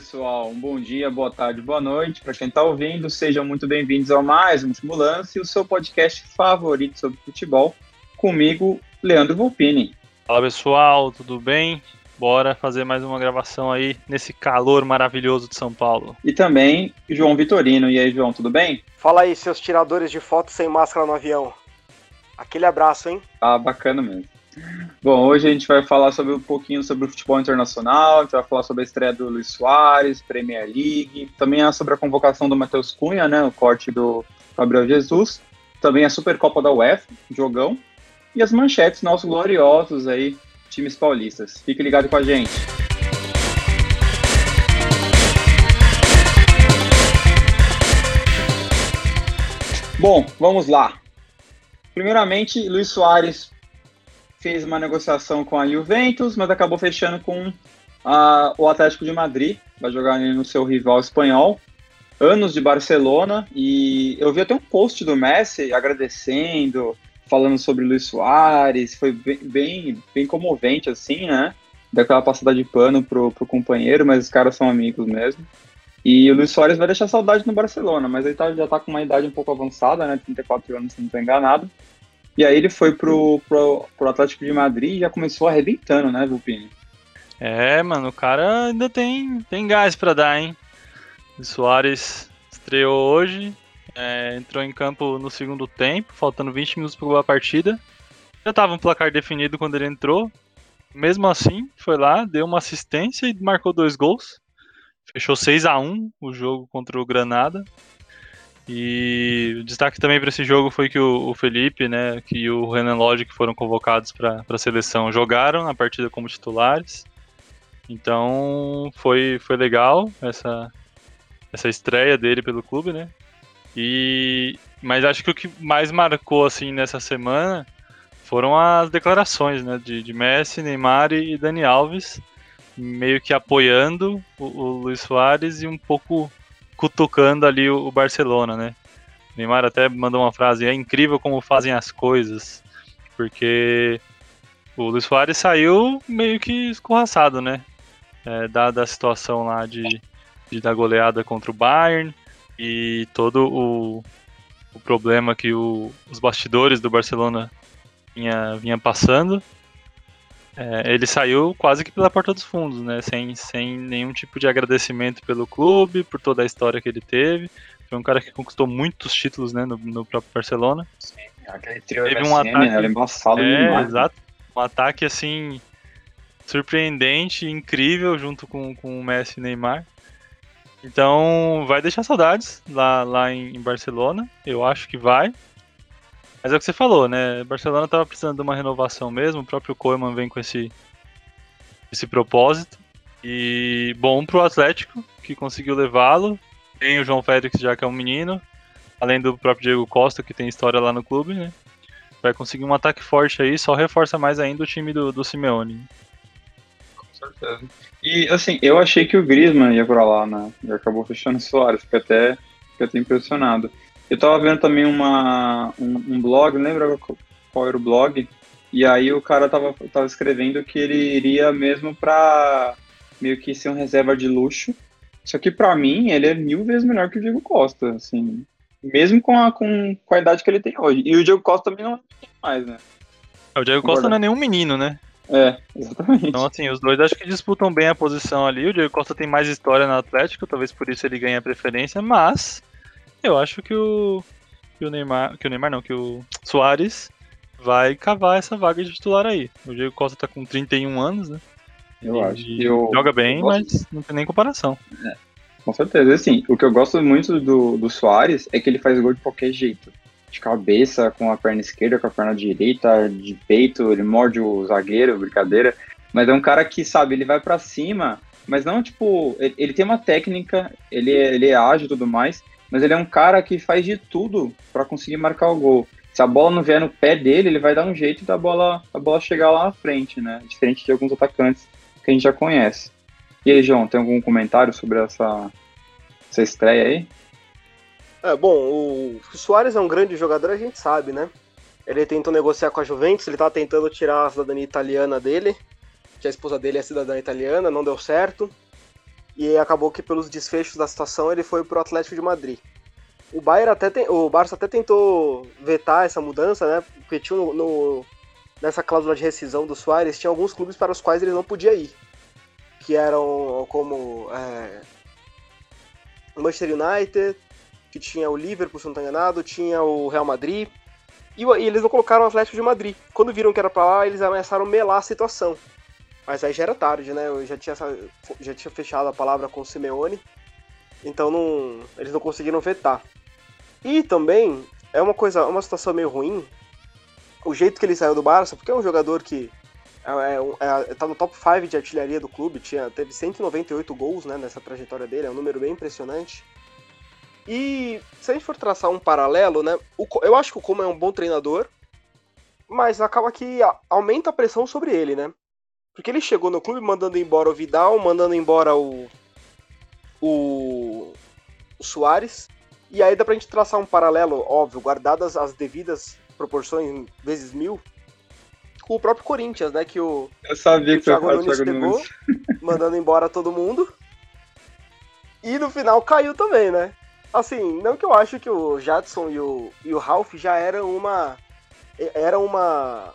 Pessoal, um bom dia, boa tarde, boa noite. Para quem está ouvindo, sejam muito bem-vindos ao mais um Último Lance, o seu podcast favorito sobre futebol. Comigo, Leandro Volpini. Fala pessoal, tudo bem? Bora fazer mais uma gravação aí nesse calor maravilhoso de São Paulo. E também João Vitorino. E aí, João, tudo bem? Fala aí, seus tiradores de fotos sem máscara no avião. Aquele abraço, hein? Ah, bacana mesmo. Bom, hoje a gente vai falar sobre um pouquinho sobre o futebol internacional, a gente vai falar sobre a estreia do Luiz Soares, Premier League, também é sobre a convocação do Matheus Cunha, né, o corte do Gabriel Jesus, também a Supercopa da UEFA, jogão, e as manchetes nossos gloriosos aí, times paulistas. Fique ligado com a gente. Bom, vamos lá. Primeiramente, Luiz Soares fez uma negociação com a Juventus, mas acabou fechando com a, o Atlético de Madrid, vai jogar no seu rival espanhol. Anos de Barcelona, e eu vi até um post do Messi agradecendo, falando sobre Luiz Soares, foi bem, bem, bem comovente, assim, né? Daquela passada de pano pro, pro companheiro, mas os caras são amigos mesmo. E o Luiz Soares vai deixar saudade no Barcelona, mas ele tá, já tá com uma idade um pouco avançada, né? 34 anos, se não estou enganado. E aí ele foi pro, pro, pro Atlético de Madrid e já começou arrebentando, né, Vulpini? É, mano, o cara ainda tem, tem gás para dar, hein? O Soares estreou hoje, é, entrou em campo no segundo tempo, faltando 20 minutos para a partida. Já tava um placar definido quando ele entrou. Mesmo assim, foi lá, deu uma assistência e marcou dois gols. Fechou 6 a 1 o jogo contra o Granada. E o destaque também para esse jogo foi que o, o, Felipe, né, que o Renan Lodge, que foram convocados para a seleção, jogaram a partida como titulares. Então foi, foi legal essa, essa estreia dele pelo clube, né? E, mas acho que o que mais marcou assim nessa semana foram as declarações né, de, de Messi, Neymar e Dani Alves, meio que apoiando o, o Luiz Soares e um pouco cutucando ali o, o Barcelona, né? Neymar até mandou uma frase: é incrível como fazem as coisas, porque o Luiz Soares saiu meio que escorraçado, né? É, dada a situação lá de, de dar goleada contra o Bayern e todo o, o problema que o, os bastidores do Barcelona vinha, vinha passando. É, ele saiu quase que pela porta dos fundos, né? Sem, sem nenhum tipo de agradecimento pelo clube, por toda a história que ele teve. Foi um cara que conquistou muitos títulos, né, no, no próprio Barcelona. Sim, aquele trio teve um ataque, né? Era embaçado é, demais. Exato. Um ataque assim surpreendente, incrível, junto com, com o Messi e Neymar. Então vai deixar saudades lá, lá em, em Barcelona. Eu acho que vai. Mas é o que você falou, né? Barcelona estava precisando de uma renovação mesmo. O próprio Koeman vem com esse, esse propósito. E bom pro Atlético, que conseguiu levá-lo. Tem o João Félix, já que é um menino. Além do próprio Diego Costa, que tem história lá no clube, né? Vai conseguir um ataque forte aí, só reforça mais ainda o time do, do Simeone. Com certeza. E assim, eu achei que o Griezmann ia pra lá, né? E acabou fechando o Soares, fiquei até, fiquei até impressionado. Eu tava vendo também uma, um, um blog, não lembro qual era o blog, e aí o cara tava, tava escrevendo que ele iria mesmo pra meio que ser um reserva de luxo. Só que pra mim ele é mil vezes melhor que o Diego Costa, assim. Mesmo com a, com, com a idade que ele tem hoje. E o Diego Costa também não é mais, né? O Diego Costa não é nenhum menino, né? É, exatamente. Então, assim, os dois acho que disputam bem a posição ali. O Diego Costa tem mais história no Atlético, talvez por isso ele ganhe a preferência, mas eu acho que o, que o Neymar. Que o Neymar não, que o Soares vai cavar essa vaga de titular aí. O Diego Costa tá com 31 anos, né? Eu e acho. Eu, joga bem, mas não tem nem comparação. É, com certeza. Assim, o que eu gosto muito do, do Soares é que ele faz gol de qualquer jeito. De cabeça, com a perna esquerda, com a perna direita, de peito, ele morde o zagueiro, brincadeira. Mas é um cara que, sabe, ele vai para cima, mas não, tipo, ele, ele, tem uma técnica, ele, é, ele é ágil e tudo mais, mas ele é um cara que faz de tudo para conseguir marcar o gol. Se a bola não vier no pé dele, ele vai dar um jeito da bola, da bola chegar lá na frente, né? Diferente de alguns atacantes que a gente já conhece. E aí, João, tem algum comentário sobre essa, essa estreia aí? É, bom, o Soares é um grande jogador, a gente sabe, né? Ele tentou negociar com a Juventus, ele tá tentando tirar a cidadania italiana dele. que a esposa dele é cidadã italiana, não deu certo. E acabou que pelos desfechos da situação ele foi pro Atlético de Madrid. O Bayern até tem, o Barça até tentou vetar essa mudança, né? Porque tinha no, no, nessa cláusula de rescisão do Soares tinha alguns clubes para os quais ele não podia ir, que eram como é, o Manchester United, que tinha o Liverpool, se não estou enganado, tinha o Real Madrid, e, e, eles não colocaram o Atlético de Madrid. Quando viram que era para lá, eles ameaçaram melar a situação. Mas aí já era tarde, né? Eu já tinha, já tinha fechado a palavra com o Simeone, então não, eles não conseguiram vetar. E também é uma coisa, uma situação meio ruim, o jeito que ele saiu do Barça, porque é um jogador que é, é, é, tá no top 5 de artilharia do clube, tinha, teve 198 gols né, nessa trajetória dele, é um número bem impressionante. E se a gente for traçar um paralelo, né, o, eu acho que o Como é um bom treinador, mas acaba que aumenta a pressão sobre ele, né? Porque ele chegou no clube mandando embora o Vidal, mandando embora o, o, o Soares, e aí dá pra gente traçar um paralelo, óbvio, guardadas as devidas proporções vezes mil, com o próprio Corinthians, né? Que o, Eu sabia que, o Thiago Nunes pegou, mandando embora todo mundo. E no final caiu também, né? Assim, não que eu acho que o Jadson e o, e o Ralph já eram uma. Eram uma.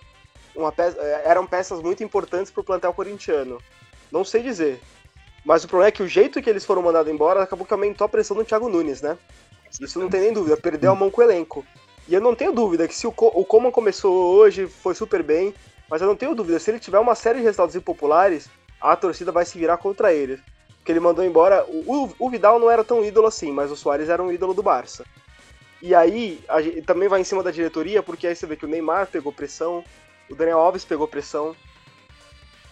Peça, eram peças muito importantes pro plantel corintiano. Não sei dizer. Mas o problema é que o jeito que eles foram mandados embora acabou que aumentou a pressão do Thiago Nunes, né? Isso não tem nem dúvida, perdeu a mão com o elenco. E eu não tenho dúvida que se o, o Coman começou hoje, foi super bem, mas eu não tenho dúvida, se ele tiver uma série de resultados impopulares, a torcida vai se virar contra ele. Porque ele mandou embora. O, o Vidal não era tão ídolo assim, mas o Soares era um ídolo do Barça. E aí, a, também vai em cima da diretoria, porque aí você vê que o Neymar pegou pressão, o Daniel Alves pegou pressão.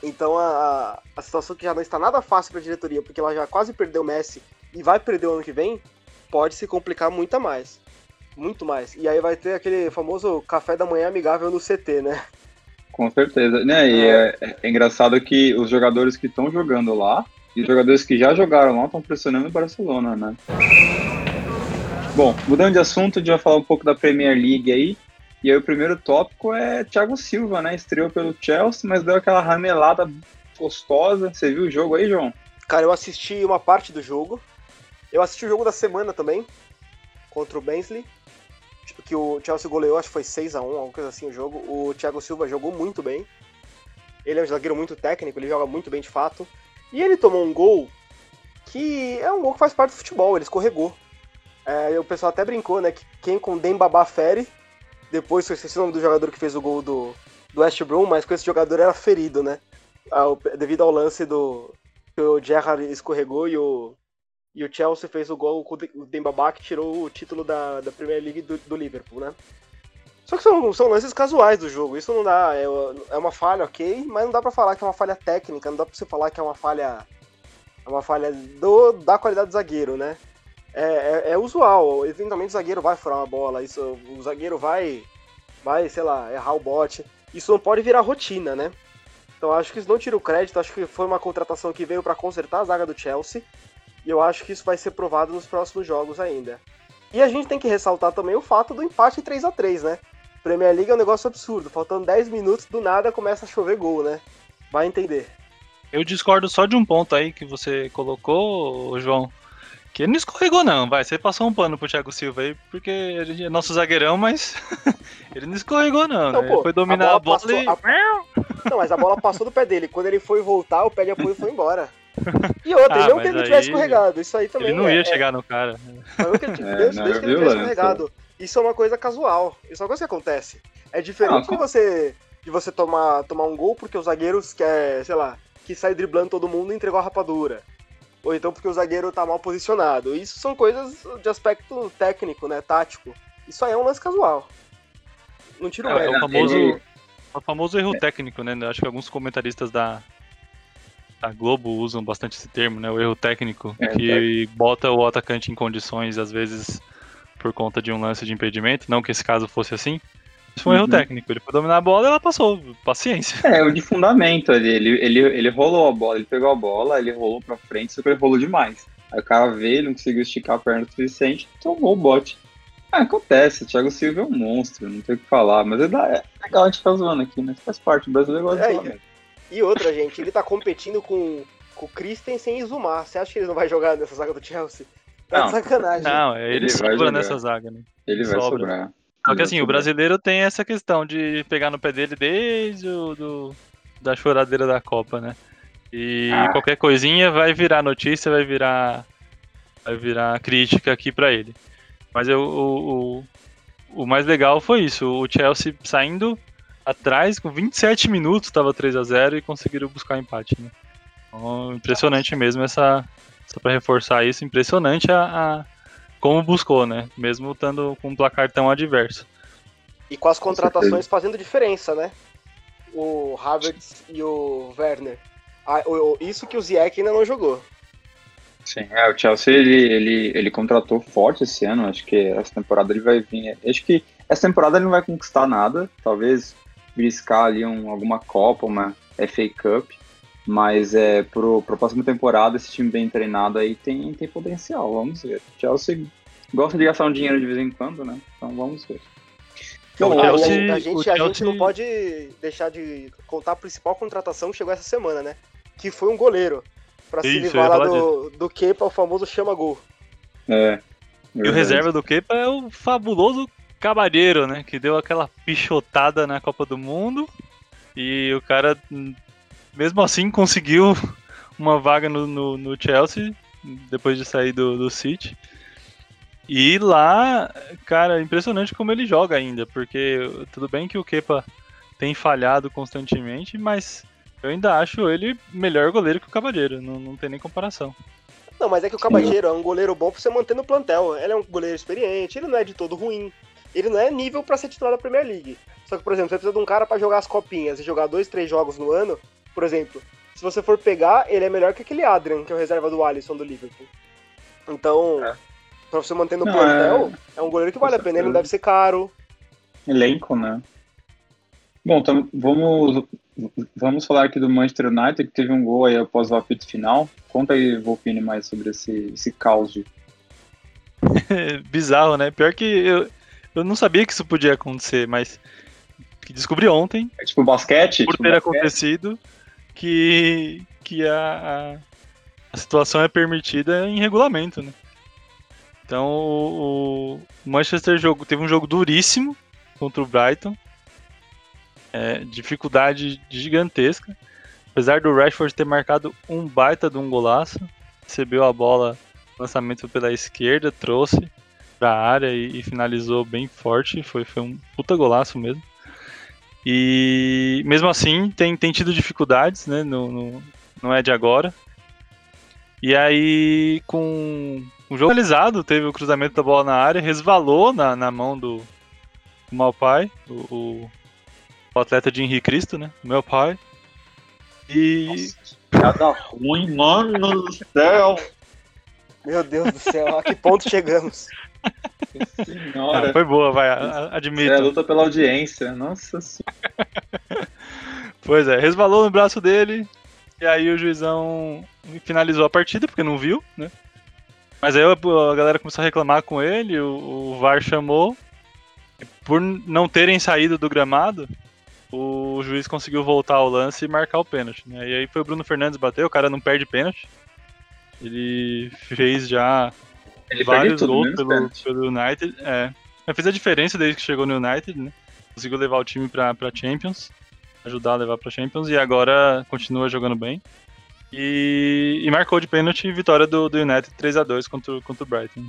Então a, a situação que já não está nada fácil para a diretoria, porque ela já quase perdeu o Messi e vai perder o ano que vem, pode se complicar muito mais. Muito mais. E aí vai ter aquele famoso café da manhã amigável no CT, né? Com certeza. Né? E é, é, é engraçado que os jogadores que estão jogando lá e os jogadores que já jogaram lá estão pressionando o Barcelona, né? Bom, mudando de assunto, a gente vai falar um pouco da Premier League aí. E aí o primeiro tópico é Thiago Silva, né? Estreou pelo Chelsea, mas deu aquela ramelada gostosa. Você viu o jogo aí, João? Cara, eu assisti uma parte do jogo. Eu assisti o jogo da semana também, contra o Bensley que o Chelsea goleou, acho que foi 6 a 1 alguma coisa assim o jogo. O Thiago Silva jogou muito bem. Ele é um zagueiro muito técnico, ele joga muito bem de fato. E ele tomou um gol que é um gol que faz parte do futebol, ele escorregou. É, o pessoal até brincou, né, que quem com Dembaba fere, depois eu esqueci o nome do jogador que fez o gol do, do West Brom, mas com esse jogador era ferido, né, ao, devido ao lance do que o Gerrard escorregou e o, e o Chelsea fez o gol com o Dembaba que tirou o título da, da Premier League do, do Liverpool, né? Só que são, são lances casuais do jogo, isso não dá, é, é uma falha, ok, mas não dá para falar que é uma falha técnica, não dá pra você falar que é uma falha é uma falha do, da qualidade do zagueiro, né? É, é, é, usual, eventualmente o zagueiro vai furar uma bola, isso, o zagueiro vai, vai, sei lá, errar o bote, isso não pode virar rotina, né? Então acho que isso não tira o crédito, acho que foi uma contratação que veio para consertar a zaga do Chelsea, e eu acho que isso vai ser provado nos próximos jogos ainda. E a gente tem que ressaltar também o fato do empate 3 a 3 né? Premier League é um negócio absurdo. Faltando 10 minutos, do nada começa a chover gol, né? Vai entender. Eu discordo só de um ponto aí que você colocou, João. Que ele não escorregou, não, vai. Você passou um pano pro Thiago Silva aí, porque ele é nosso zagueirão, mas ele não escorregou, não. Então, né? pô, ele foi dominar a bola, a bola e... a... Não, mas a bola passou do pé dele. Quando ele foi voltar, o pé de apoio foi embora. E outra, ah, não que ele não tivesse escorregado, isso aí também. Ele não é, ia chegar no cara. Não que ele, é, Deus, não, Deus que ele tivesse escorregado. Isso é uma coisa casual. Isso é uma coisa que acontece. É diferente ah, de você de você tomar, tomar um gol porque os zagueiros quer, sei lá, que sai driblando todo mundo e entregou a rapadura. Ou então porque o zagueiro tá mal posicionado. Isso são coisas de aspecto técnico, né? Tático. Isso aí é um lance casual. Não tira o é, é o famoso, ele... o famoso erro técnico, né? Acho que alguns comentaristas da, a Globo usam bastante esse termo, né? O erro técnico, é, que tá. bota o atacante em condições, às vezes, por conta de um lance de impedimento. Não que esse caso fosse assim. Isso foi um uhum. erro técnico. Ele foi dominar a bola e ela passou. Paciência. É, o de fundamento ali. Ele, ele, ele rolou a bola, ele pegou a bola, ele rolou pra frente, só que ele rolou demais. Aí o cara veio, ele não conseguiu esticar a perna o suficiente, tomou o bote. Ah, acontece, o Thiago Silva é um monstro, não tem o que falar, mas é, é legal a gente ficar zoando aqui, né? Faz parte, o brasileiro gosta é, de zoar E outra, gente, ele tá competindo com, com o Christensen e Zumar. Você acha que ele não vai jogar nessa zaga do Chelsea? Tá Não. de sacanagem. Não, ele, Ele sobra nessa zaga, né? Ele vai Sobra. sobrar. Só que assim, o brasileiro tem essa questão de pegar no pé dele desde o do, da choradeira da Copa, né? E Ah. qualquer coisinha vai virar notícia, vai virar vai virar crítica aqui pra ele. Mas eu, o, o, o mais legal foi isso, o Chelsea saindo atrás com 27 minutos, estava 3 a 0 e conseguiram buscar empate, né? Então, impressionante mesmo essa só para reforçar isso, impressionante a, a como buscou, né? Mesmo estando com um placar tão adverso. E com as contratações fazendo diferença, né? O Havertz e o Werner. Ah, isso que o Ziyech ainda não jogou. Sim, é, o Chelsea ele, ele, ele contratou forte esse ano, acho que essa temporada ele vai vir. Acho que essa temporada ele não vai conquistar nada, talvez briscar ali um, alguma Copa, uma FA Cup, mas é pro, pra próxima temporada esse time bem treinado aí tem, tem potencial, vamos ver. O Chelsea gosta de gastar um dinheiro de vez em quando, né? Então vamos ver. O Chelsea- a, gente, o a gente Chelsea- não pode deixar de contar a principal contratação que chegou essa semana, né? Que foi um goleiro. Pra se Isso, eu livrar ia lá do, do Kepa, o famoso chama-gol. É, E o reserva do Kepa é o fabuloso Cabalheiro, né? Que deu aquela pichotada na Copa do Mundo. E o cara, mesmo assim, conseguiu uma vaga no, no, no Chelsea, depois de sair do, do City. E lá, cara, impressionante como ele joga ainda, porque tudo bem que o Kepa tem falhado constantemente, mas eu ainda acho ele melhor goleiro que o Cabalheiro, não, não tem nem comparação. Não, mas é que o Cabalheiro é um goleiro bom pra você manter no plantel. Ele é um goleiro experiente, ele não é de todo ruim. Ele não é nível pra ser titular da Premier League. Só que, por exemplo, você precisa de um cara pra jogar as copinhas e jogar dois, três jogos no ano. Por exemplo, se você for pegar, ele é melhor que aquele Adrian, que é o reserva do Alisson do Liverpool. Então, É. pra você manter no Não, plantel, é... um goleiro que vale a pena. Ele não deve ser caro. Elenco, né? Bom, então vamos, vamos falar aqui do Manchester United, que teve um gol aí após o apito final. Conta aí, Volpini, mais sobre esse, esse caos. de- Bizarro, né? Pior que eu, eu não sabia que isso podia acontecer, mas que descobri ontem, É tipo basquete? por tipo ter basquete? acontecido, que, que a, a, a situação é permitida em regulamento, né? Então o, o Manchester jogo, teve um jogo duríssimo contra o Brighton. É, dificuldade gigantesca. Apesar do Rashford ter marcado um baita de um golaço, recebeu a bola, lançamento pela esquerda, trouxe pra área e, e finalizou bem forte. Foi, foi um puta golaço mesmo. E mesmo assim tem, tem tido dificuldades, né? No, no- não é de agora. E aí, com o jogo realizado, teve o cruzamento da bola na área, resvalou na, na mão do, do Malpai, o, o, o atleta de Henrique Cristo, né? O meu pai. E Nossa, piada ruim, mano do céu. Meu Deus do céu, a que ponto chegamos? Ah, Senhora. foi boa, vai, a- a- É a admito. luta pela audiência. Nossa senhora. Pois é, resvalou no braço dele. E aí o juizão finalizou a partida, porque não viu, né? Mas aí a galera começou a reclamar com ele, o, o VAR chamou. Por não terem saído do gramado, o juiz conseguiu voltar ao lance e marcar o pênalti. Né? E aí foi o Bruno Fernandes bater, o cara não perde pênalti. Ele fez já Ele vários tudo, gols pelo, pelo United. É. Mas fez a diferença desde que chegou no United, né? Conseguiu levar o time pra, pra Champions. Ajudar a levar pra Champions. E agora continua jogando bem. E, e marcou de pênalti vitória do, do United 3x2 contra, o- contra o Brighton.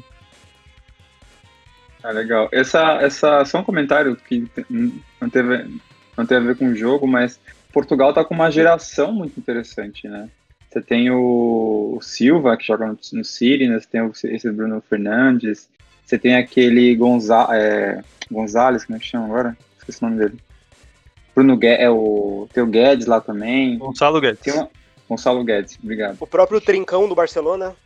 Ah, legal. Essa, essa, só um comentário que não teve, não tem a ver com o jogo, mas Portugal tá com uma geração muito interessante, né? Você tem o, o Silva, que joga no, no City, né? Você tem o, esse Bruno Fernandes, você tem aquele Gonza, é, Gonzalez, como é que chama agora? Esqueci o nome dele. Bruno Guedes, é o, tem o Guedes lá também. Gonçalo Guedes. Tem uma, Gonçalo Guedes, obrigado. O próprio Trincão do Barcelona.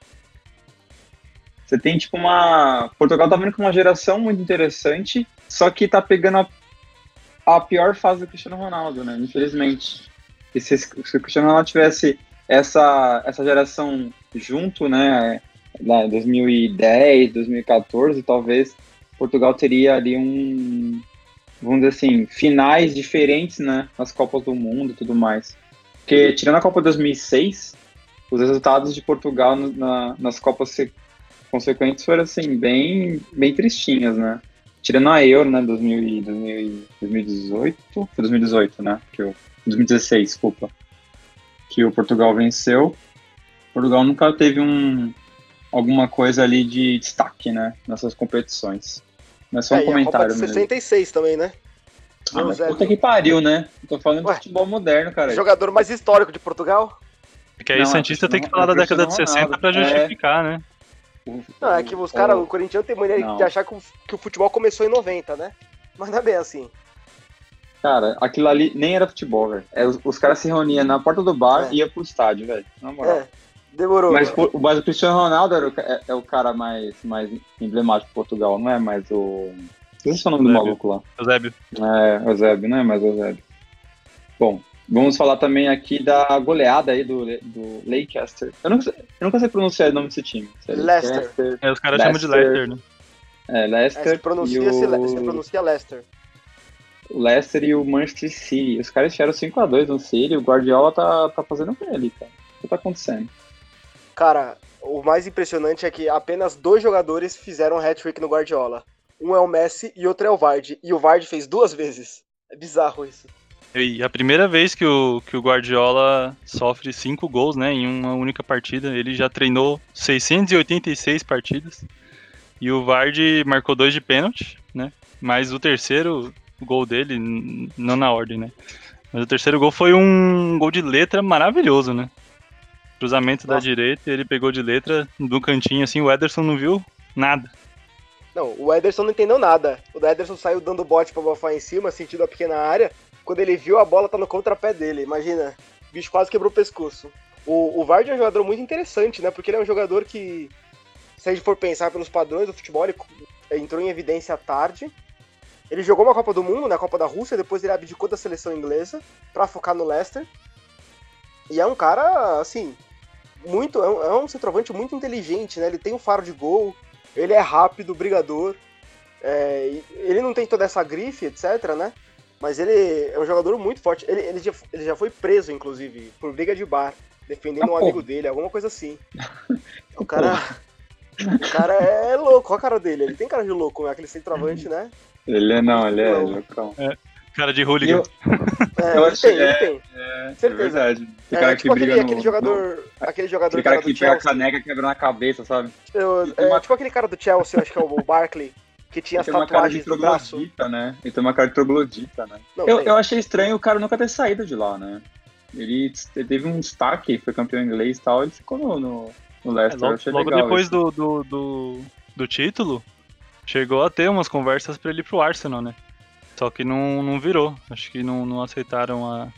Você tem tipo uma. Portugal tá vindo com uma geração muito interessante, só que tá pegando a, a pior fase do Cristiano Ronaldo, né? Infelizmente. E se, se o Cristiano Ronaldo tivesse essa, essa geração junto, né? Lá em 2010, 2014, talvez Portugal teria ali um. Vamos dizer assim, finais diferentes, né? Nas Copas do Mundo e tudo mais. Porque, tirando a Copa 2006, os resultados de Portugal na, nas Copas consequentes foram, assim, bem, bem tristinhas, né? Tirando a Euro, né, 2000, 2018, foi 2018, né, que eu, 2016, desculpa, que o Portugal venceu. Portugal nunca teve um, alguma coisa ali de destaque, né, nessas competições. Mas só um é, comentário a Copa de 66 mesmo. também, né? Ah, mas puta que pariu, né? Tô falando Ué, de futebol moderno, cara. Jogador mais histórico de Portugal? É que aí o Santista tem que falar da década de 60 pra justificar, é... né? Não, é que os caras, o Corinthians tem mania de achar que o, que o futebol começou em 90, né? Mas não é bem assim. Cara, aquilo ali nem era futebol, velho. É, os, os, caras se reuniam na porta do bar é. e iam pro estádio, velho. Na moral. É, demorou. Mas, o, mas o Cristiano Ronaldo era o, é, é, o cara mais, mais emblemático de Portugal, não é mais o. Esse é o nome do maluco lá. Eusébio. É, Eusébio, não é mais Eusébio. Bom, Vamos falar também aqui da goleada aí do, do Leicester. Eu, não, eu nunca sei pronunciar o nome desse time. Leicester. Leicester. É, os caras chamam de Leicester, né? É, Leicester. É, se, pronuncia, o... se pronuncia Leicester. O Leicester e o Manchester City. Os caras tiveram 5x2 no City. O Guardiola tá, tá fazendo bem ali, cara. O que tá acontecendo? Cara, o mais impressionante é que apenas dois jogadores fizeram hat-trick no Guardiola. Um é o Messi e outro é o Vardy. E o Vardy fez duas vezes. É bizarro isso. E a primeira vez que o, que o Guardiola sofre cinco gols né, em uma única partida, ele já treinou 686 partidas. E o Vardy marcou dois de pênalti, né? Mas o terceiro gol dele, não na ordem, né? Mas o terceiro gol foi um gol de letra maravilhoso, né? Cruzamento Nossa. da direita, ele pegou de letra do cantinho assim, o Ederson não viu nada. Não, o Ederson não entendeu nada. O Ederson saiu dando bote pra bofar em cima, sentindo a pequena área quando ele viu a bola tá no contrapé dele. Imagina, o bicho quase quebrou o pescoço. O, o Vardy é um jogador muito interessante, né? Porque ele é um jogador que, se a gente for pensar pelos padrões do futebol, ele entrou em evidência tarde. Ele jogou uma Copa do Mundo, na né, Copa da Rússia, depois ele abdicou da seleção inglesa para focar no Leicester. E é um cara, assim, muito. É um, é um centroavante muito inteligente, né? Ele tem um faro de gol, ele é rápido, brigador. É, ele não tem toda essa grife, etc, né? Mas ele é um jogador muito forte. Ele, ele, já, ele já foi preso, inclusive, por briga de bar, defendendo ah, um amigo dele, alguma coisa assim. o cara. o cara é louco, olha a cara dele. Ele tem cara de louco, né? aquele centroavante, né? Ele é não, ele é loucão. É, cara de hooligan. Eu, é, eu ele tem, ele é, tem. É, Certeza. é verdade. É, cara tipo que briga aquele, no, aquele jogador. No, aquele jogador. Aquele cara que pega a caneca quebra na cabeça, sabe? Eu, é, uma... Tipo aquele cara do Chelsea, acho que é o Barkley que tinha as tatuagens no braço. Né? Ele tem uma cara de troglodita, né? Não, eu, eu achei estranho o cara nunca ter saído de lá, né? Ele, teve um destaque, foi campeão inglês e tal, ele ficou no, no, no Leicester. É, logo, logo depois do, do, do, do, título, chegou a ter umas conversas para ele ir pro Arsenal, né? Só que não, não virou. Acho que não, não aceitaram a,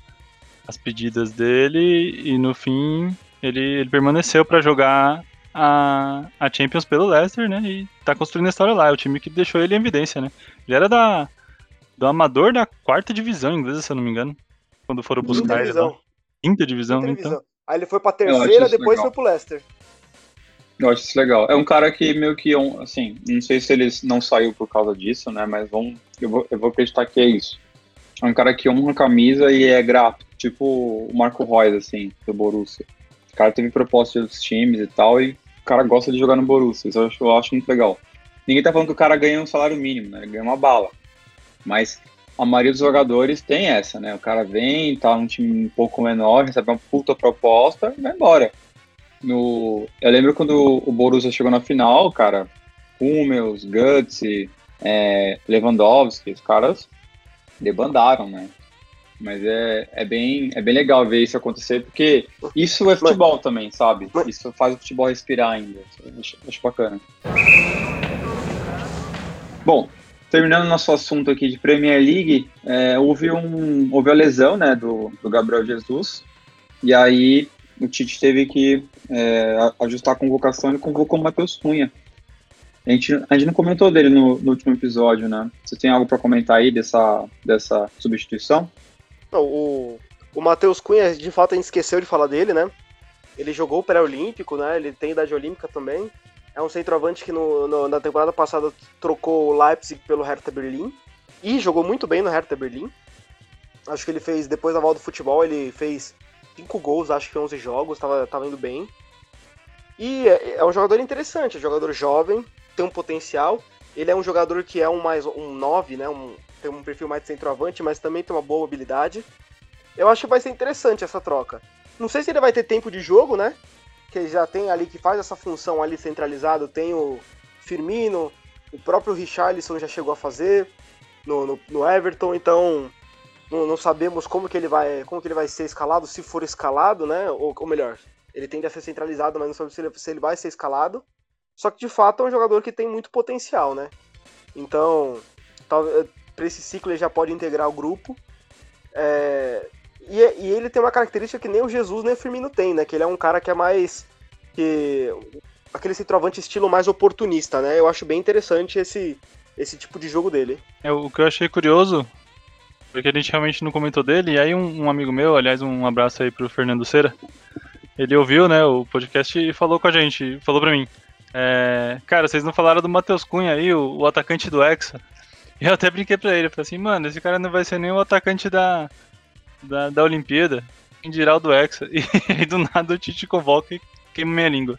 as pedidas dele e no fim ele, ele permaneceu para jogar a, a Champions pelo Leicester, né? E tá construindo a história lá. É o time que deixou ele em evidência, né? Ele era da, do amador da quarta divisão inglesa, se eu não me engano. Quando foram buscar Quinta ele divisão. Quinta divisão, Quinta então. Aí ele foi pra terceira, depois legal. foi pro Leicester. Eu acho isso legal. É um cara que meio que, assim, não sei se ele não saiu por causa disso, né? Mas vamos, eu, vou, eu vou acreditar que é isso. É um cara que honra a camisa e é grato. Tipo o Marco Reus, assim, do Borussia. O cara teve proposta de outros times e tal, e o cara gosta de jogar no Borussia. Isso eu acho, eu acho muito legal. Ninguém tá falando que o cara ganha um salário mínimo, né? Ele ganha uma bala. Mas a maioria dos jogadores tem essa, né? O cara vem, tá num time um pouco menor, recebe uma puta proposta e vai embora. No, eu lembro quando o Borussia chegou na final, cara, Hummels, Guts, é, Lewandowski, os caras debandaram, né? Mas é, é, bem, é bem legal ver isso acontecer, porque isso é futebol mas, também, sabe? Mas, isso faz o futebol respirar ainda. Acho, acho bacana. Bom, terminando nosso assunto aqui de Premier League, é, houve, um, houve a lesão né, do, do Gabriel Jesus, e aí o Tite teve que é, ajustar a convocação e convocou o Matheus Cunha. A gente, a gente não comentou dele no, no último episódio, né? Você tem algo para comentar aí dessa, dessa substituição? Não, o, o Matheus Cunha, de fato, a gente esqueceu de falar dele, né? Ele jogou pré-olímpico, né? Ele tem idade olímpica também. É um centroavante que no, no, na temporada passada trocou o Leipzig pelo Hertha Berlim. E jogou muito bem no Hertha Berlim. Acho que ele fez, depois da volta do futebol, ele fez 5 gols, acho que 11 jogos, tava, tava indo bem. E é, é um jogador interessante, é um jogador jovem, tem um potencial. Ele é um jogador que é um mais um 9, né? Um, tem um perfil mais de centroavante, mas também tem uma boa habilidade. Eu acho que vai ser interessante essa troca. Não sei se ele vai ter tempo de jogo, né? Que já tem ali que faz essa função ali centralizado, tem o Firmino, o próprio Richarlison já chegou a fazer no, no, no Everton, então não, não, sabemos como que ele vai como que ele vai ser escalado, se for escalado, né? Ou, ou melhor, ele tende a ser centralizado, mas não sabemos se ele, se ele vai ser escalado. Só que de fato é um jogador que tem muito potencial, né? Então, para esse ciclo ele já pode integrar o grupo. É, e, e, ele tem uma característica que nem o Jesus nem o Firmino tem, né? Que ele é um cara que é mais. que aquele centroavante estilo mais oportunista, né? Eu acho bem interessante esse, esse tipo de jogo dele. É, o que eu achei curioso, porque a gente realmente não comentou dele, e aí um, um amigo meu, aliás, um abraço aí pro Fernando Cera, ele ouviu, né, o podcast e falou com a gente, falou pra mim, é, cara, vocês não falaram do Matheus Cunha aí, o, o atacante do Hexa. Eu até brinquei pra ele, falei assim, mano, esse cara não vai ser nem o atacante da, da, da Olimpíada, em geral do Hexa. E aí do nada o Tite convoca e queima minha língua.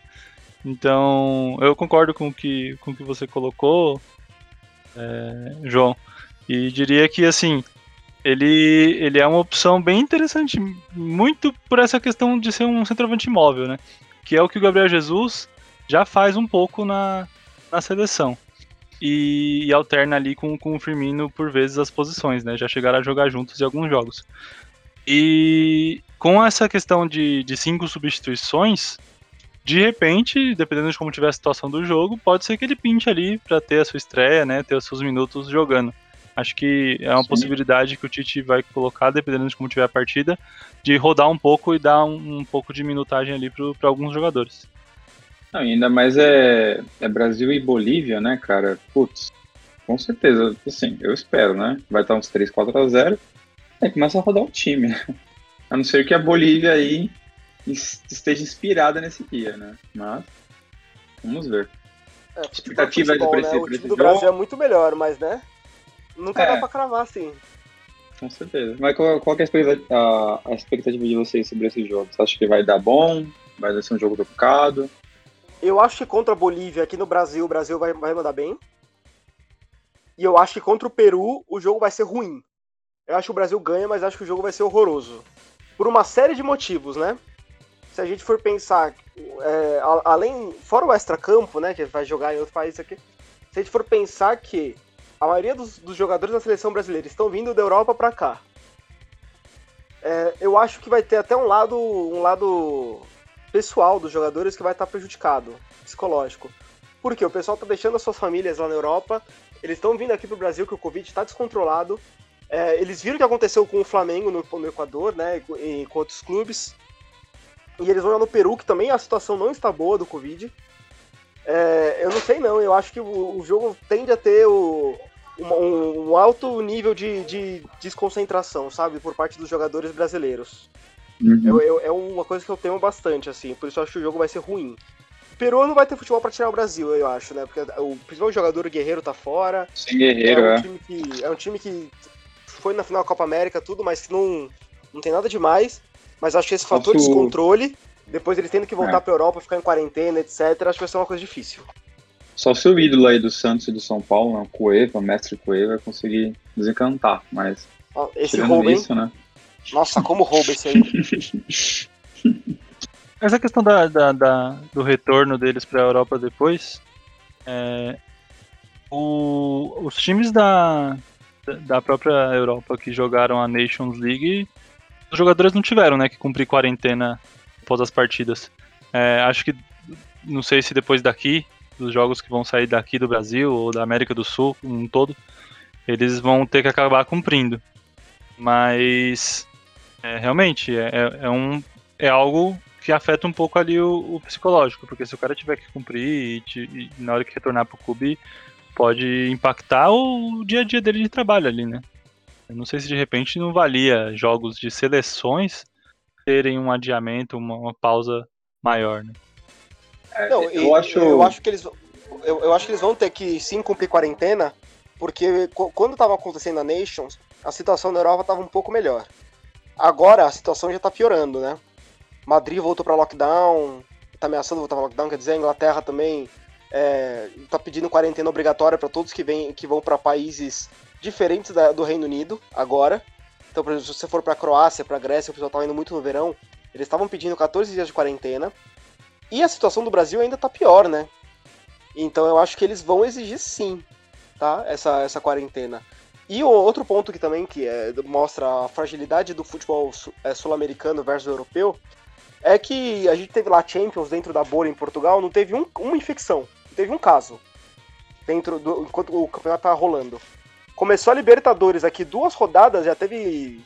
Então, eu concordo com o que, com o que você colocou, é, João. E diria que, assim, ele, ele é uma opção bem interessante, muito por essa questão de ser um centroavante móvel, né? Que é o que o Gabriel Jesus já faz um pouco na, na seleção. E, e, alterna ali com, com o Firmino por vezes as posições, né? Já chegaram a jogar juntos em alguns jogos. E com essa questão de, de cinco substituições, de repente, dependendo de como tiver a situação do jogo, pode ser que ele pinte ali para ter a sua estreia, né? Ter os seus minutos jogando. Acho que é uma Sim. possibilidade que o Tite vai colocar, dependendo de como tiver a partida, de rodar um pouco e dar um, um pouco de minutagem ali para alguns jogadores. Não, ainda mais é, é Brasil e Bolívia, né, cara? Putz, com certeza, assim, eu espero, né? Vai estar uns 3, 4 a 0 Aí começa a rodar o time. A não ser que a Bolívia aí esteja inspirada nesse dia, né? Mas vamos ver. É, expectativa futebol, né? O time do Brasil é muito melhor, mas né? Nunca é. dá pra cravar assim. Com certeza. Mas qual, qual é a, a, expectativa de vocês sobre esse jogo? Você acha que vai dar bom? Vai ser um jogo trocado? Eu acho que contra a Bolívia, aqui no Brasil, o Brasil vai, vai mandar bem. E eu acho que contra o Peru, o jogo vai ser ruim. Eu acho que o Brasil ganha, mas acho que o jogo vai ser horroroso. Por uma série de motivos, né? Se a gente for pensar, é, além, fora o extra-campo, né, que vai jogar em outro país aqui, se a gente for pensar que a maioria dos, dos jogadores da seleção brasileira estão vindo da Europa para cá, é, eu acho que vai ter até um lado, um lado pessoal dos jogadores que vai estar prejudicado, psicológico. Porque o pessoal está deixando as suas famílias lá na Europa, eles estão vindo aqui pro Brasil que o Covid está descontrolado. É, eles viram o que aconteceu com o Flamengo no, no Equador, né, e com outros clubes. E eles vão lá no Peru, que também a situação não está boa do Covid. É, eu não sei não, eu acho que o, o jogo tende a ter o, um, um, alto nível de, de, desconcentração, sabe, por parte dos jogadores brasileiros. Uhum. É, é, uma coisa que eu temo bastante, assim, por isso eu acho que o jogo vai ser ruim. O Peru não vai ter futebol para tirar o Brasil, eu acho, né? Porque o principal jogador, o Guerreiro, tá fora. Sim, Guerreiro, é. Um é. Que, é um time que foi na final da Copa América, tudo, mas que não, não tem nada demais. Mas acho que esse fator de descontrole, depois eles tendo que voltar é. pra Europa, ficar em quarentena, etc., acho que vai ser uma coisa difícil. Só o seu ídolo aí do Santos e do São Paulo, né, o Cueva, o mestre Cueva, vai conseguir desencantar, mas. Esse roubo, isso, né? Nossa, como rouba esse aí. Essa questão da, da, da, do retorno deles para a Europa depois, é, o, os times da, da própria Europa que jogaram a Nations League, os jogadores não tiveram né, que cumprir quarentena após as partidas. É, acho que, não sei se depois daqui, dos jogos que vão sair daqui do Brasil ou da América do Sul, um todo, eles vão ter que acabar cumprindo. Mas é, realmente, é, é, é, um, é algo que afeta um pouco ali o, o psicológico, porque se o cara tiver que cumprir e, e na hora que retornar pro clube, pode impactar o dia a dia dele de trabalho ali, né? Eu não sei se de repente não valia jogos de seleções terem um adiamento, uma, uma pausa maior, né? É, não, eu, acho... eu acho que eles eu, eu acho que eles vão ter que sim cumprir quarentena, porque quando estava acontecendo a Nations, a situação na Europa estava um pouco melhor. Agora a situação já tá piorando, né? Madrid voltou para lockdown, tá ameaçando voltar para lockdown, quer dizer, a Inglaterra também é, tá pedindo quarentena obrigatória para todos que, vem, que vão para países diferentes da, do Reino Unido agora. Então, por exemplo, se você for para Croácia, para Grécia, o pessoal tá indo muito no verão, eles estavam pedindo 14 dias de quarentena. E a situação do Brasil ainda tá pior, né? Então eu acho que eles vão exigir sim, tá? Essa, essa quarentena. E o outro ponto que também que é, mostra a fragilidade do futebol é, sul-americano versus europeu é que a gente teve lá Champions dentro da bolha em Portugal, não teve um, uma infecção, não teve um caso dentro do enquanto o campeonato tava rolando. Começou a Libertadores aqui, duas rodadas, já teve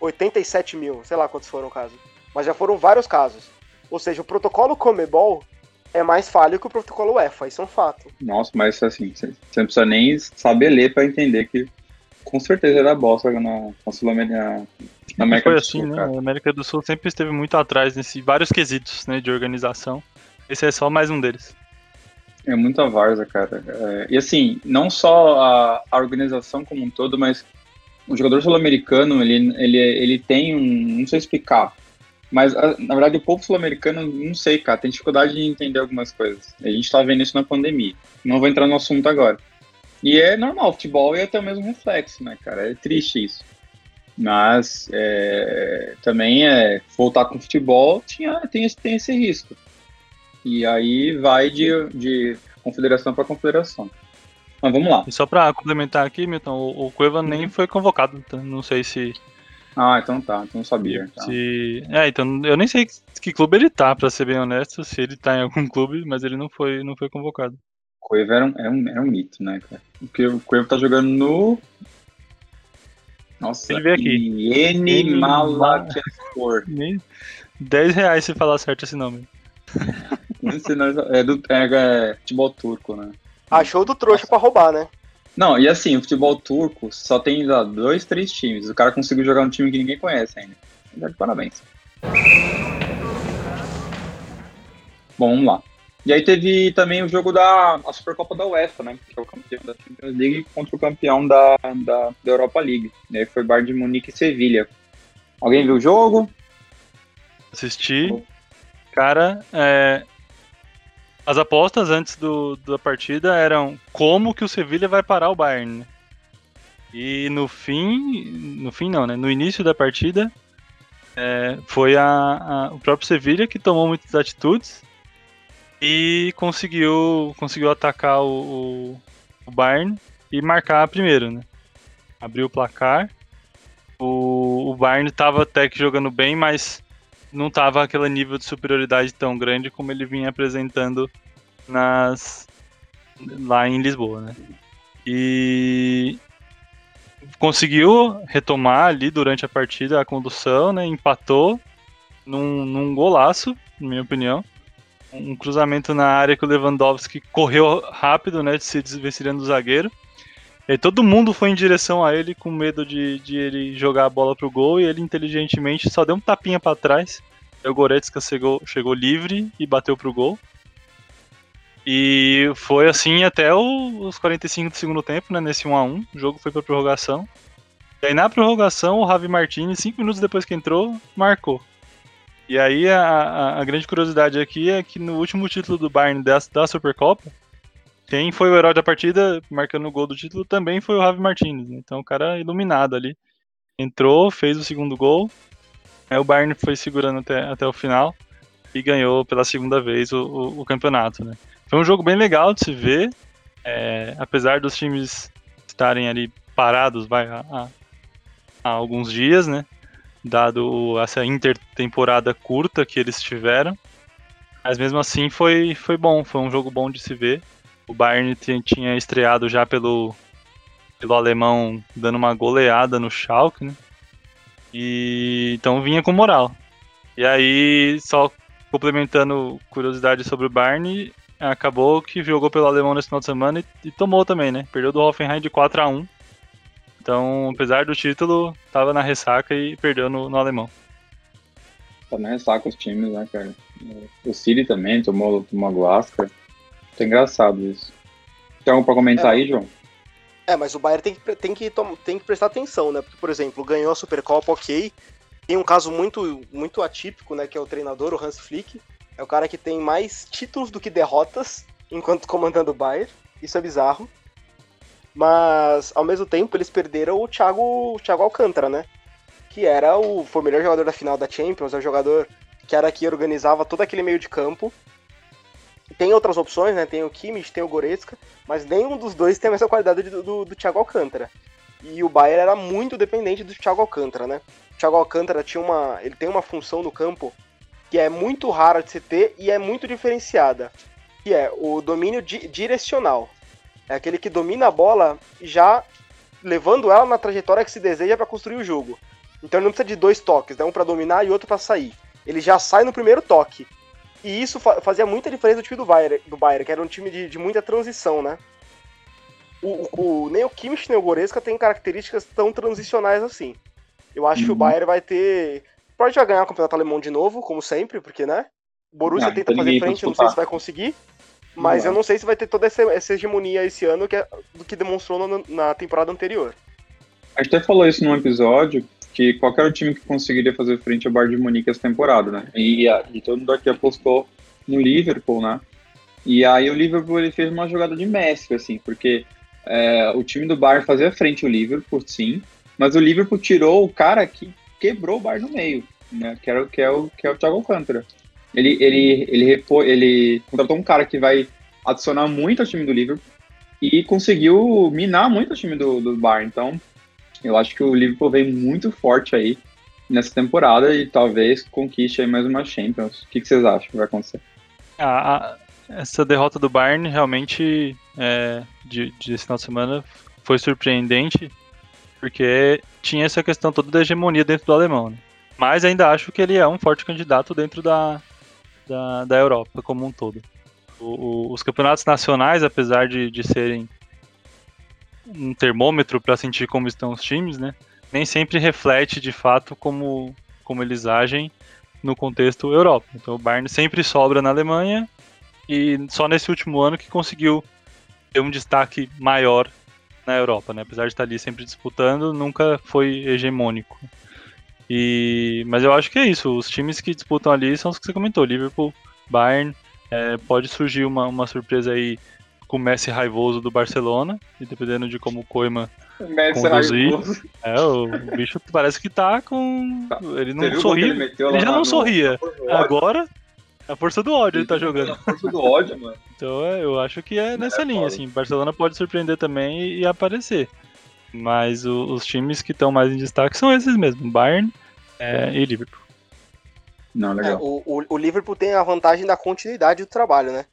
87 mil, sei lá quantos foram o caso. Mas já foram vários casos. Ou seja, o protocolo Comebol é mais falho que o protocolo UEFA, isso é um fato. Nossa, mas assim, você não precisa nem saber ler para entender que com certeza era bosta na, na Sul-América. Na América Foi do assim, Sul, né? Cara. A América do Sul sempre esteve muito atrás nesse vários quesitos né, de organização. Esse é só mais um deles. É muita varza, cara. É, e assim, não só a, a, organização como um todo, mas o jogador sul-americano, ele, ele, ele tem um. Não sei explicar. Mas, na verdade, o povo sul-americano, não sei, cara, tem dificuldade de entender algumas coisas. A gente tá vendo isso na pandemia. Não vou entrar no assunto agora. E é normal, futebol é até o mesmo reflexo, né, cara? É triste isso. Mas é, também é voltar com futebol tinha, tem, tem esse risco. E aí vai de, de confederação para confederação. Mas vamos lá. E só para complementar aqui, Milton, o, o Cueva nem foi convocado, então não sei se. Ah, então tá, então não sabia. Tá. Se... É, então eu nem sei que, que clube ele tá, para ser bem honesto, se ele tá em algum clube, mas ele não foi, não foi convocado. Cueva era um, era um, era um mito, né, cara? Porque o Cueva tá jogando no. Nossa, ele veio aqui. N Malakiaspor. 10 reais se falar certo esse nome. é do é, é, futebol turco, né? Achou do trouxa para roubar, né? Não, e assim, o futebol turco só tem lá, dois, três times. O cara conseguiu jogar um time que ninguém conhece ainda. Parabéns. Bom, vamos lá. E aí teve também o jogo da Supercopa da UEFA, né? Que é o campeão da Champions League contra o campeão da, da, da Europa League. E aí foi Bayern de Munique e Sevilha. Alguém viu o jogo? Assisti. Cara, é, as apostas antes do, da partida eram como que o Sevilha vai parar o Bayern. Né? E no fim, no fim não, né? No início da partida, é, foi a, a, o próprio Sevilha que tomou muitas atitudes e conseguiu, conseguiu atacar o, o, o Bayern e marcar primeiro, né? Abriu o placar. O, o Bayern estava até que jogando bem, mas não estava aquele nível de superioridade tão grande como ele vinha apresentando nas lá em Lisboa, né? E conseguiu retomar ali durante a partida a condução, né? Empatou num, num golaço, na minha opinião um cruzamento na área que o Lewandowski correu rápido, né, se desvencilhando do zagueiro. E todo mundo foi em direção a ele com medo de, de ele jogar a bola pro gol e ele inteligentemente só deu um tapinha para trás. O Goretzka chegou, chegou livre e bateu pro gol. E foi assim até o, os 45 do segundo tempo, né, nesse 1 a 1 O jogo foi pra prorrogação. E aí na prorrogação o Javi Martinez, 5 minutos depois que entrou, marcou. E aí a, a, a, grande curiosidade aqui é que no último título do Bayern da, da Supercopa, quem foi o herói da partida, marcando o gol do título, também foi o Javi Martinez. Né? Então o cara iluminado ali. Entrou, fez o segundo gol. Aí o Bayern foi segurando até, até o final e ganhou pela segunda vez o, o, o campeonato. Né? Foi um jogo bem legal de se ver. É, apesar dos times estarem ali parados vai, há, há alguns dias, né? dado essa intertemporada curta que eles tiveram. Mas mesmo assim foi, foi bom, foi um jogo bom de se ver. O Bayern tinha estreado já pelo, pelo alemão dando uma goleada no Schalke, né? E então vinha com moral. E aí, só complementando curiosidade sobre o Bayern, acabou que jogou pelo alemão nesse final de semana e, e tomou também, né? Perdeu do Hoffenheim de 4 a 1 então, apesar do título, tava na ressaca e perdeu no, no alemão. Tá na ressaca os times, né, cara? O City também tomou, tomou a guasca. Tá engraçado isso. Tem algo pra comentar é. aí, João? É, mas o Bayern tem que, tem, que, tem que prestar atenção, né? Porque, por exemplo, ganhou a Supercopa, ok. Tem um caso muito, muito atípico, né, que é o treinador, o Hans Flick. É o cara que tem mais títulos do que derrotas enquanto comandando o Bayern. Isso é bizarro. Mas, ao mesmo tempo, eles perderam o Thiago, o Thiago Alcântara, né? Que era o, foi o melhor jogador da final da Champions, é o jogador que era que organizava todo aquele meio de campo. Tem outras opções, né? Tem o Kimmich, tem o Goretzka, mas nenhum dos dois tem a mesma qualidade do, do, do Thiago Alcântara. E o Bayern era muito dependente do Thiago Alcântara, né? O Thiago Alcântara tinha uma, ele tem uma função no campo que é muito rara de se ter e é muito diferenciada, que é o domínio di direcional. É aquele que domina a bola já levando ela na trajetória que se deseja para construir o jogo. Então ele não precisa de dois toques, né? um para dominar e outro para sair. Ele já sai no primeiro toque. E isso fa fazia muita diferença no time do Bayern, do Bayern que era um time de, de muita transição, né? O, o, nem o Kimmich nem o Goretzka tem características tão transicionais assim. Eu acho uhum. que o uhum. Bayern vai ter. Pode já ganhar o campeonato alemão de novo, como sempre, porque, né? O Borussia ah, tenta fazer frente, não sei se vai conseguir. Mas eu não sei se vai ter toda essa, essa hegemonia esse ano que é, do que demonstrou no, na temporada anterior. A gente até falou isso num episódio, que qualquer time que conseguiria fazer frente ao Bayern de Munique essa temporada, né? E, e todo mundo aqui apostou no Liverpool, né? E aí o Liverpool ele fez uma jogada de mestre, assim, porque é, o time do Bayern fazia frente ao Liverpool, sim, mas o Liverpool tirou o cara que quebrou o Bayern no meio, né? Que, era, que, é, o, que é o Thiago Alcântara. Ele, ele, ele, repô, ele contratou um cara que vai adicionar muito ao time do Liverpool e conseguiu minar muito o time do, do Bayern. Então, eu acho que o Liverpool vem muito forte aí nessa temporada e talvez conquiste aí mais uma Champions. O que, vocês acham que vai acontecer? Ah, essa derrota do Bayern realmente é, de, de final de semana foi surpreendente porque tinha essa questão toda da hegemonia dentro do alemão. Né? Mas ainda acho que ele é um forte candidato dentro da, da, da Europa como um todo. O, o, os campeonatos nacionais, apesar de, de serem um termômetro para sentir como estão os times, né? Nem sempre reflete de fato como, como eles agem no contexto Europa. Então o Bayern sempre sobra na Alemanha e só nesse último ano que conseguiu ter um destaque maior na Europa, né? Apesar de estar ali sempre disputando, nunca foi hegemônico. E, mas eu acho que é isso. Os times que disputam ali são os que você comentou: Liverpool, Bayern. É, pode surgir uma, uma surpresa aí com o Messi raivoso do Barcelona, e dependendo de como o Koeman Messi conduzir. Raivoso. É, o bicho parece que tá com. Tá. Ele não sorri. Ele, ele, já não no... sorria. Agora, a força do ódio ele, ele tá jogando. A força do ódio, mano. Então é, eu acho que é nessa é, linha, assim. Barcelona pode surpreender também e, e aparecer. Mas o, os times que estão mais em destaque são esses mesmo, Bayern é, e Liverpool. Não, legal. É, o, o, Liverpool tem a vantagem da continuidade do trabalho, né?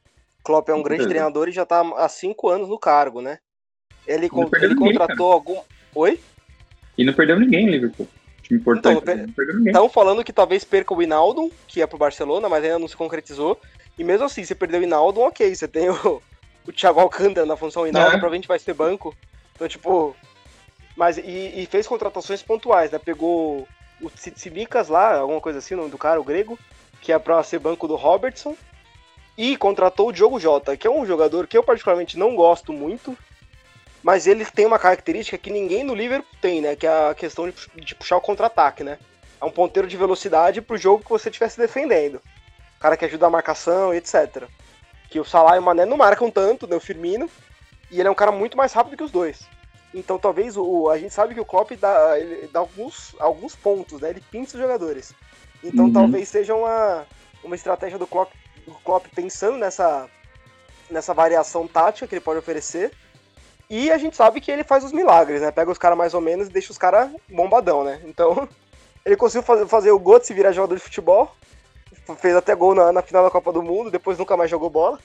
Klopp é um grande treinador e já tá há cinco anos no cargo, né? Ele, ele ninguém, contratou cara. algum. Oi? E não perdeu ninguém, Liverpool. Time importante. Então, ninguém. Estão falando que talvez perca o Hinaldo, que é pro Barcelona, mas ainda não se concretizou. E mesmo assim, você perdeu o Hinaldo, ok. Você tem o, o Thiago Alcântara na função Hinaldo, é. provavelmente vai ser banco. Então, tipo. Mas, e, e fez contratações pontuais, né? Pegou o Tsimikas lá, alguma coisa assim, o nome do cara, o grego, que é pra ser banco do Robertson. E contratou o Diogo Jota, que é um jogador que eu particularmente não gosto muito, mas ele tem uma característica que ninguém no Liverpool tem, né? Que é a questão de, puxar o contra-ataque, né? É um ponteiro de velocidade pro jogo que você estivesse defendendo. O cara que ajuda a marcação etc. Que o Salah e o Mané não marcam tanto, né? O Firmino. E ele é um cara muito mais rápido que os dois. Então talvez o. A gente sabe que o Klopp dá, dá alguns, alguns pontos, né? Ele pinta os jogadores. Então uhum. talvez seja uma, uma estratégia do Klopp o Klopp pensando nessa, nessa variação tática que ele pode oferecer. E a gente sabe que ele faz os milagres, né? Pega os caras mais ou menos e deixa os caras bombadão, né? Então, ele conseguiu fazer o Götze virar jogador de futebol. Fez até gol na, na, final da Copa do Mundo, depois nunca mais jogou bola.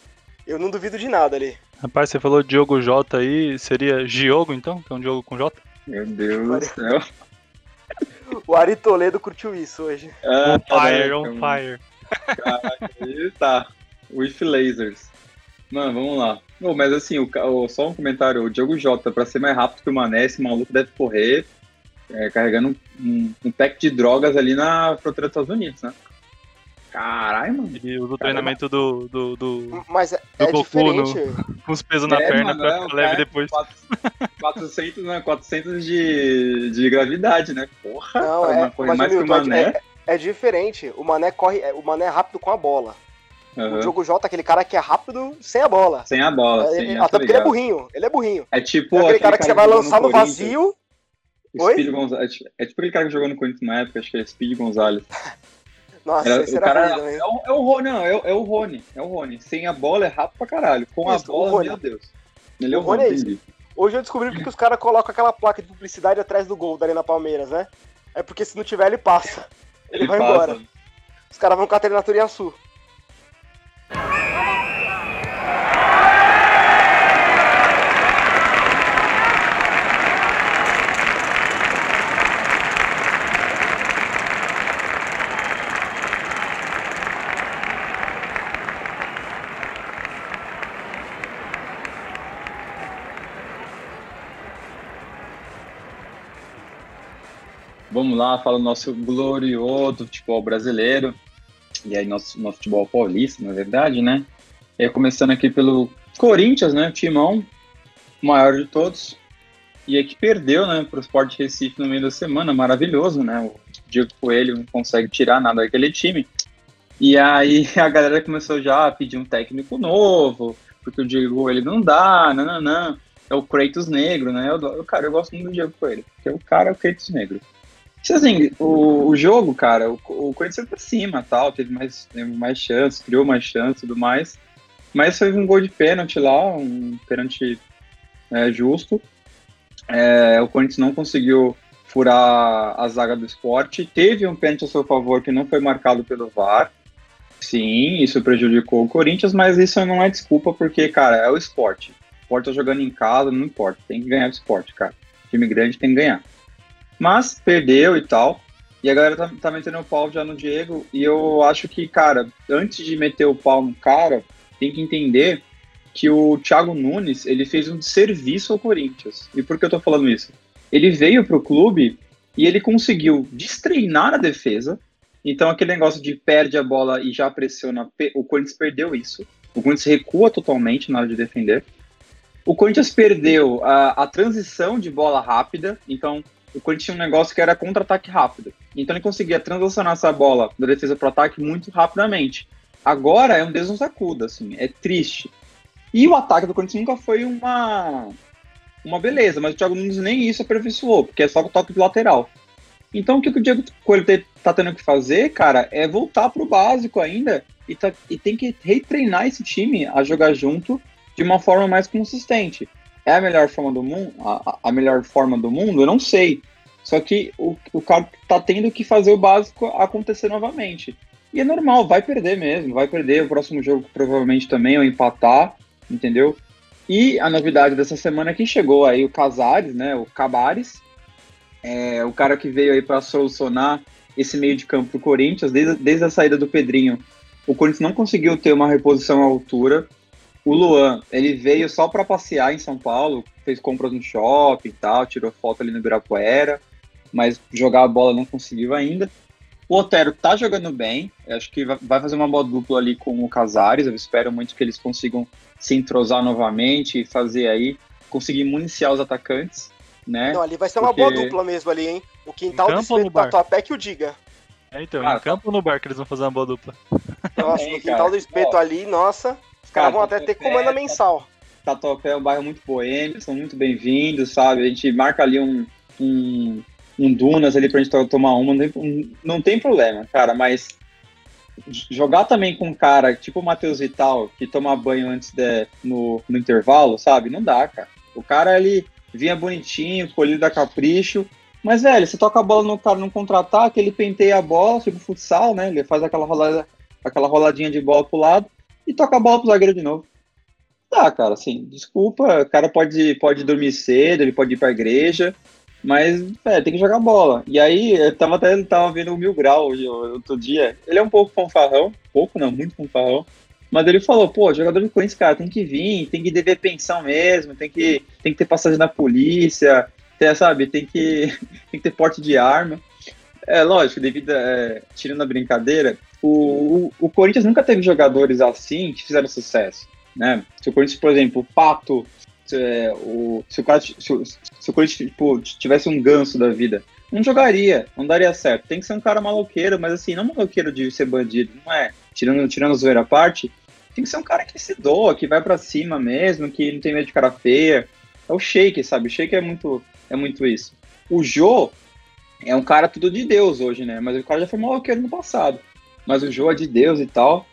Eu não duvido de nada ali. Rapaz, você falou Diogo J aí, seria Giogo então? Que é um jogo com J? Meu Deus do céu. O Ari Toledo curtiu isso hoje. Ah, on fire, on fire. Caraca, aí tá. With lasers. Mano, vamos lá. Oh, mas assim, o, o, só um comentário. O Diogo Jota, pra ser mais rápido que o Mané, esse maluco deve correr é, carregando um, um, pack de drogas ali na fronteira dos Estados Unidos, né? Caralho, mano. Usa o treinamento do, do, do, Mas é, Do é Goku diferente. com os pesos na É, perna mano, pra é, ficar leve cara- depois. 400, né? 400 de, de gravidade, né? Porra, Não, é, corre mas, mais que o Mané. É, diferente. O Mané corre, é, o Mané é rápido com a bola. Aham. O Diogo Jota é aquele cara que é rápido sem a bola. Sem a bola, É, sim. até porque ele é burrinho. Ele é burrinho. É tipo. É aquele cara que você vai lançar no Corinthians, vazio. Speed Gonzalez. É tipo- É tipo aquele cara que jogou no Corinthians na época, acho que é Speed Gonzalez. Nossa, Era- esse o era cara também. é o, é o Rony, não, é o, é o Rony. É o Rony. Sem a bola é rápido pra caralho. Com Isso, a bola, meu Deus. Ele é O Rony Rony, é isso. Hoje eu descobri porque os caras colocam aquela placa de publicidade atrás do gol dali na Palmeiras, né? É porque se não tiver, ele passa. Ele, vai passa. embora. Os caras vão catar ele na Turiaçu. Vamos fala o nosso glorioso futebol brasileiro. E aí, nosso, nosso futebol paulista, na verdade, né? E aí, começando aqui pelo Corinthians, né? Timão, o maior de todos. E aí que perdeu, né, para o Sport Recife no meio da semana, maravilhoso, né? O Diego Coelho não consegue tirar nada daquele time. E aí a galera começou já a pedir um técnico novo, porque o Diego Coelho não dá, nananã. É o Kratos Negro, né? Eu, cara, eu gosto muito do Diego Coelho, porque o cara é o Kratos Negro. Isso, assim, o, o jogo, cara, o, o Corinthians foi pra cima, tal, teve mais, teve mais chances, criou mais chances e tudo mais. Mas foi um gol de pênalti lá, um pênalti é, justo. É, o Corinthians não conseguiu furar a zaga do esporte. Teve um pênalti a seu favor que não foi marcado pelo VAR. Sim, isso prejudicou o Corinthians, mas isso não é desculpa, porque, cara, é o esporte. O esporte tá jogando em casa, não importa. Tem que ganhar o esporte, cara. Time grande tem que ganhar. Mas perdeu e tal. E a galera tá, tá metendo o pau já no Diego. E eu acho que, cara, antes de meter o pau no cara, tem que entender que o Thiago Nunes ele fez um serviço ao Corinthians. E por que eu tô falando isso? Ele veio pro clube e ele conseguiu destreinar a defesa. Então aquele negócio de perde a bola e já pressiona, o Corinthians perdeu isso. O Corinthians recua totalmente na hora de defender. O Corinthians perdeu a, a transição de bola rápida. Então o Corinthians tinha um negócio que era contra-ataque rápido. Então ele conseguia transicionar essa bola da defesa para ataque muito rapidamente. Agora é um Deus nos acuda, assim, é triste. E o ataque do Corinthians nunca foi uma uma beleza, mas o Thiago Nunes nem isso aperfeiçoou, porque é só o toque de lateral. Então o que, o Diego Coelho tá tendo que fazer, cara, é voltar pro básico ainda e, tá- e tem que retreinar esse time a jogar junto de uma forma mais consistente. É a melhor forma do mundo? A, a- melhor forma do mundo? Eu não sei. Só que o, o cara tá tendo que fazer o básico acontecer novamente. E é normal, vai perder mesmo, vai perder o próximo jogo provavelmente também, ou empatar, entendeu? E a novidade dessa semana é que chegou aí o Casares, né, o Cabares, é, o cara que veio aí para solucionar esse meio de campo pro Corinthians, desde, desde a saída do Pedrinho, o Corinthians não conseguiu ter uma reposição à altura. O Luan, ele veio só para passear em São Paulo, fez compras no shopping e tal, tirou foto ali no Ibirapuera, mas jogar a bola não conseguiu ainda. O Otero tá jogando bem, eu acho que vai fazer uma boa dupla ali com o Casares, eu espero muito que eles consigam se entrosar novamente e fazer aí, conseguir municiar os atacantes, né? Não, ali vai ser uma Porque- boa dupla mesmo ali, hein? O quintal Em do espeto? Tatuapé que o diga. É, então, Cara, em campo ou no bar que eles vão fazer uma boa dupla? Nossa, Também, no quintal cara. do espeto Ó, ali, nossa. Os cara, caras vão até ter comanda mensal. Tatuapé é um bairro muito boêmio, são muito bem-vindos, sabe? A gente marca ali um, um, um Dunas ali pra gente to- tomar uma, não tem, não tem problema, cara, mas jogar também com um cara tipo o Matheus Vital, que toma banho antes de, no, no intervalo, sabe? Não dá, cara. O cara, ele vinha bonitinho, colhido da capricho, mas, velho, você toca a bola no cara num contra-ataque, ele penteia a bola, tipo futsal, né? Ele faz aquela, rolada, aquela roladinha de bola pro lado e toca a bola pro zagueiro de novo. Tá, cara, assim, desculpa, o cara pode, pode dormir cedo, ele pode ir pra igreja, mas, é, tem que jogar bola. E aí, eu tava até tava vendo o Mil Grau outro dia. Ele é um pouco fanfarrão, pouco não, muito fanfarrão. Mas ele falou, pô, jogador de Corinthians, cara, tem que vir, tem que dever pensão mesmo, tem que, tem que ter passagem na polícia, tem, sabe, tem que, tem que ter porte de arma. É, lógico, devido é, tirando a brincadeira, o, o, o, Corinthians nunca teve jogadores assim que fizeram sucesso, né? Se o Corinthians, por exemplo, o Pato, se, é, o, se o, se, se o Corinthians tipo, tivesse um ganso da vida, não jogaria, não daria certo. Tem que ser um cara maloqueiro, mas assim, não maloqueiro de ser bandido, não é? Tirando, tirando a zoeira à parte, tem que ser um cara que se doa, que vai para cima mesmo, que não tem medo de cara feia. É o Shake, sabe? O Shake é muito, é muito isso. O Jô é um cara tudo de Deus hoje, né? Mas o cara já foi maloqueiro no passado. Mas o Jô é de Deus e tal.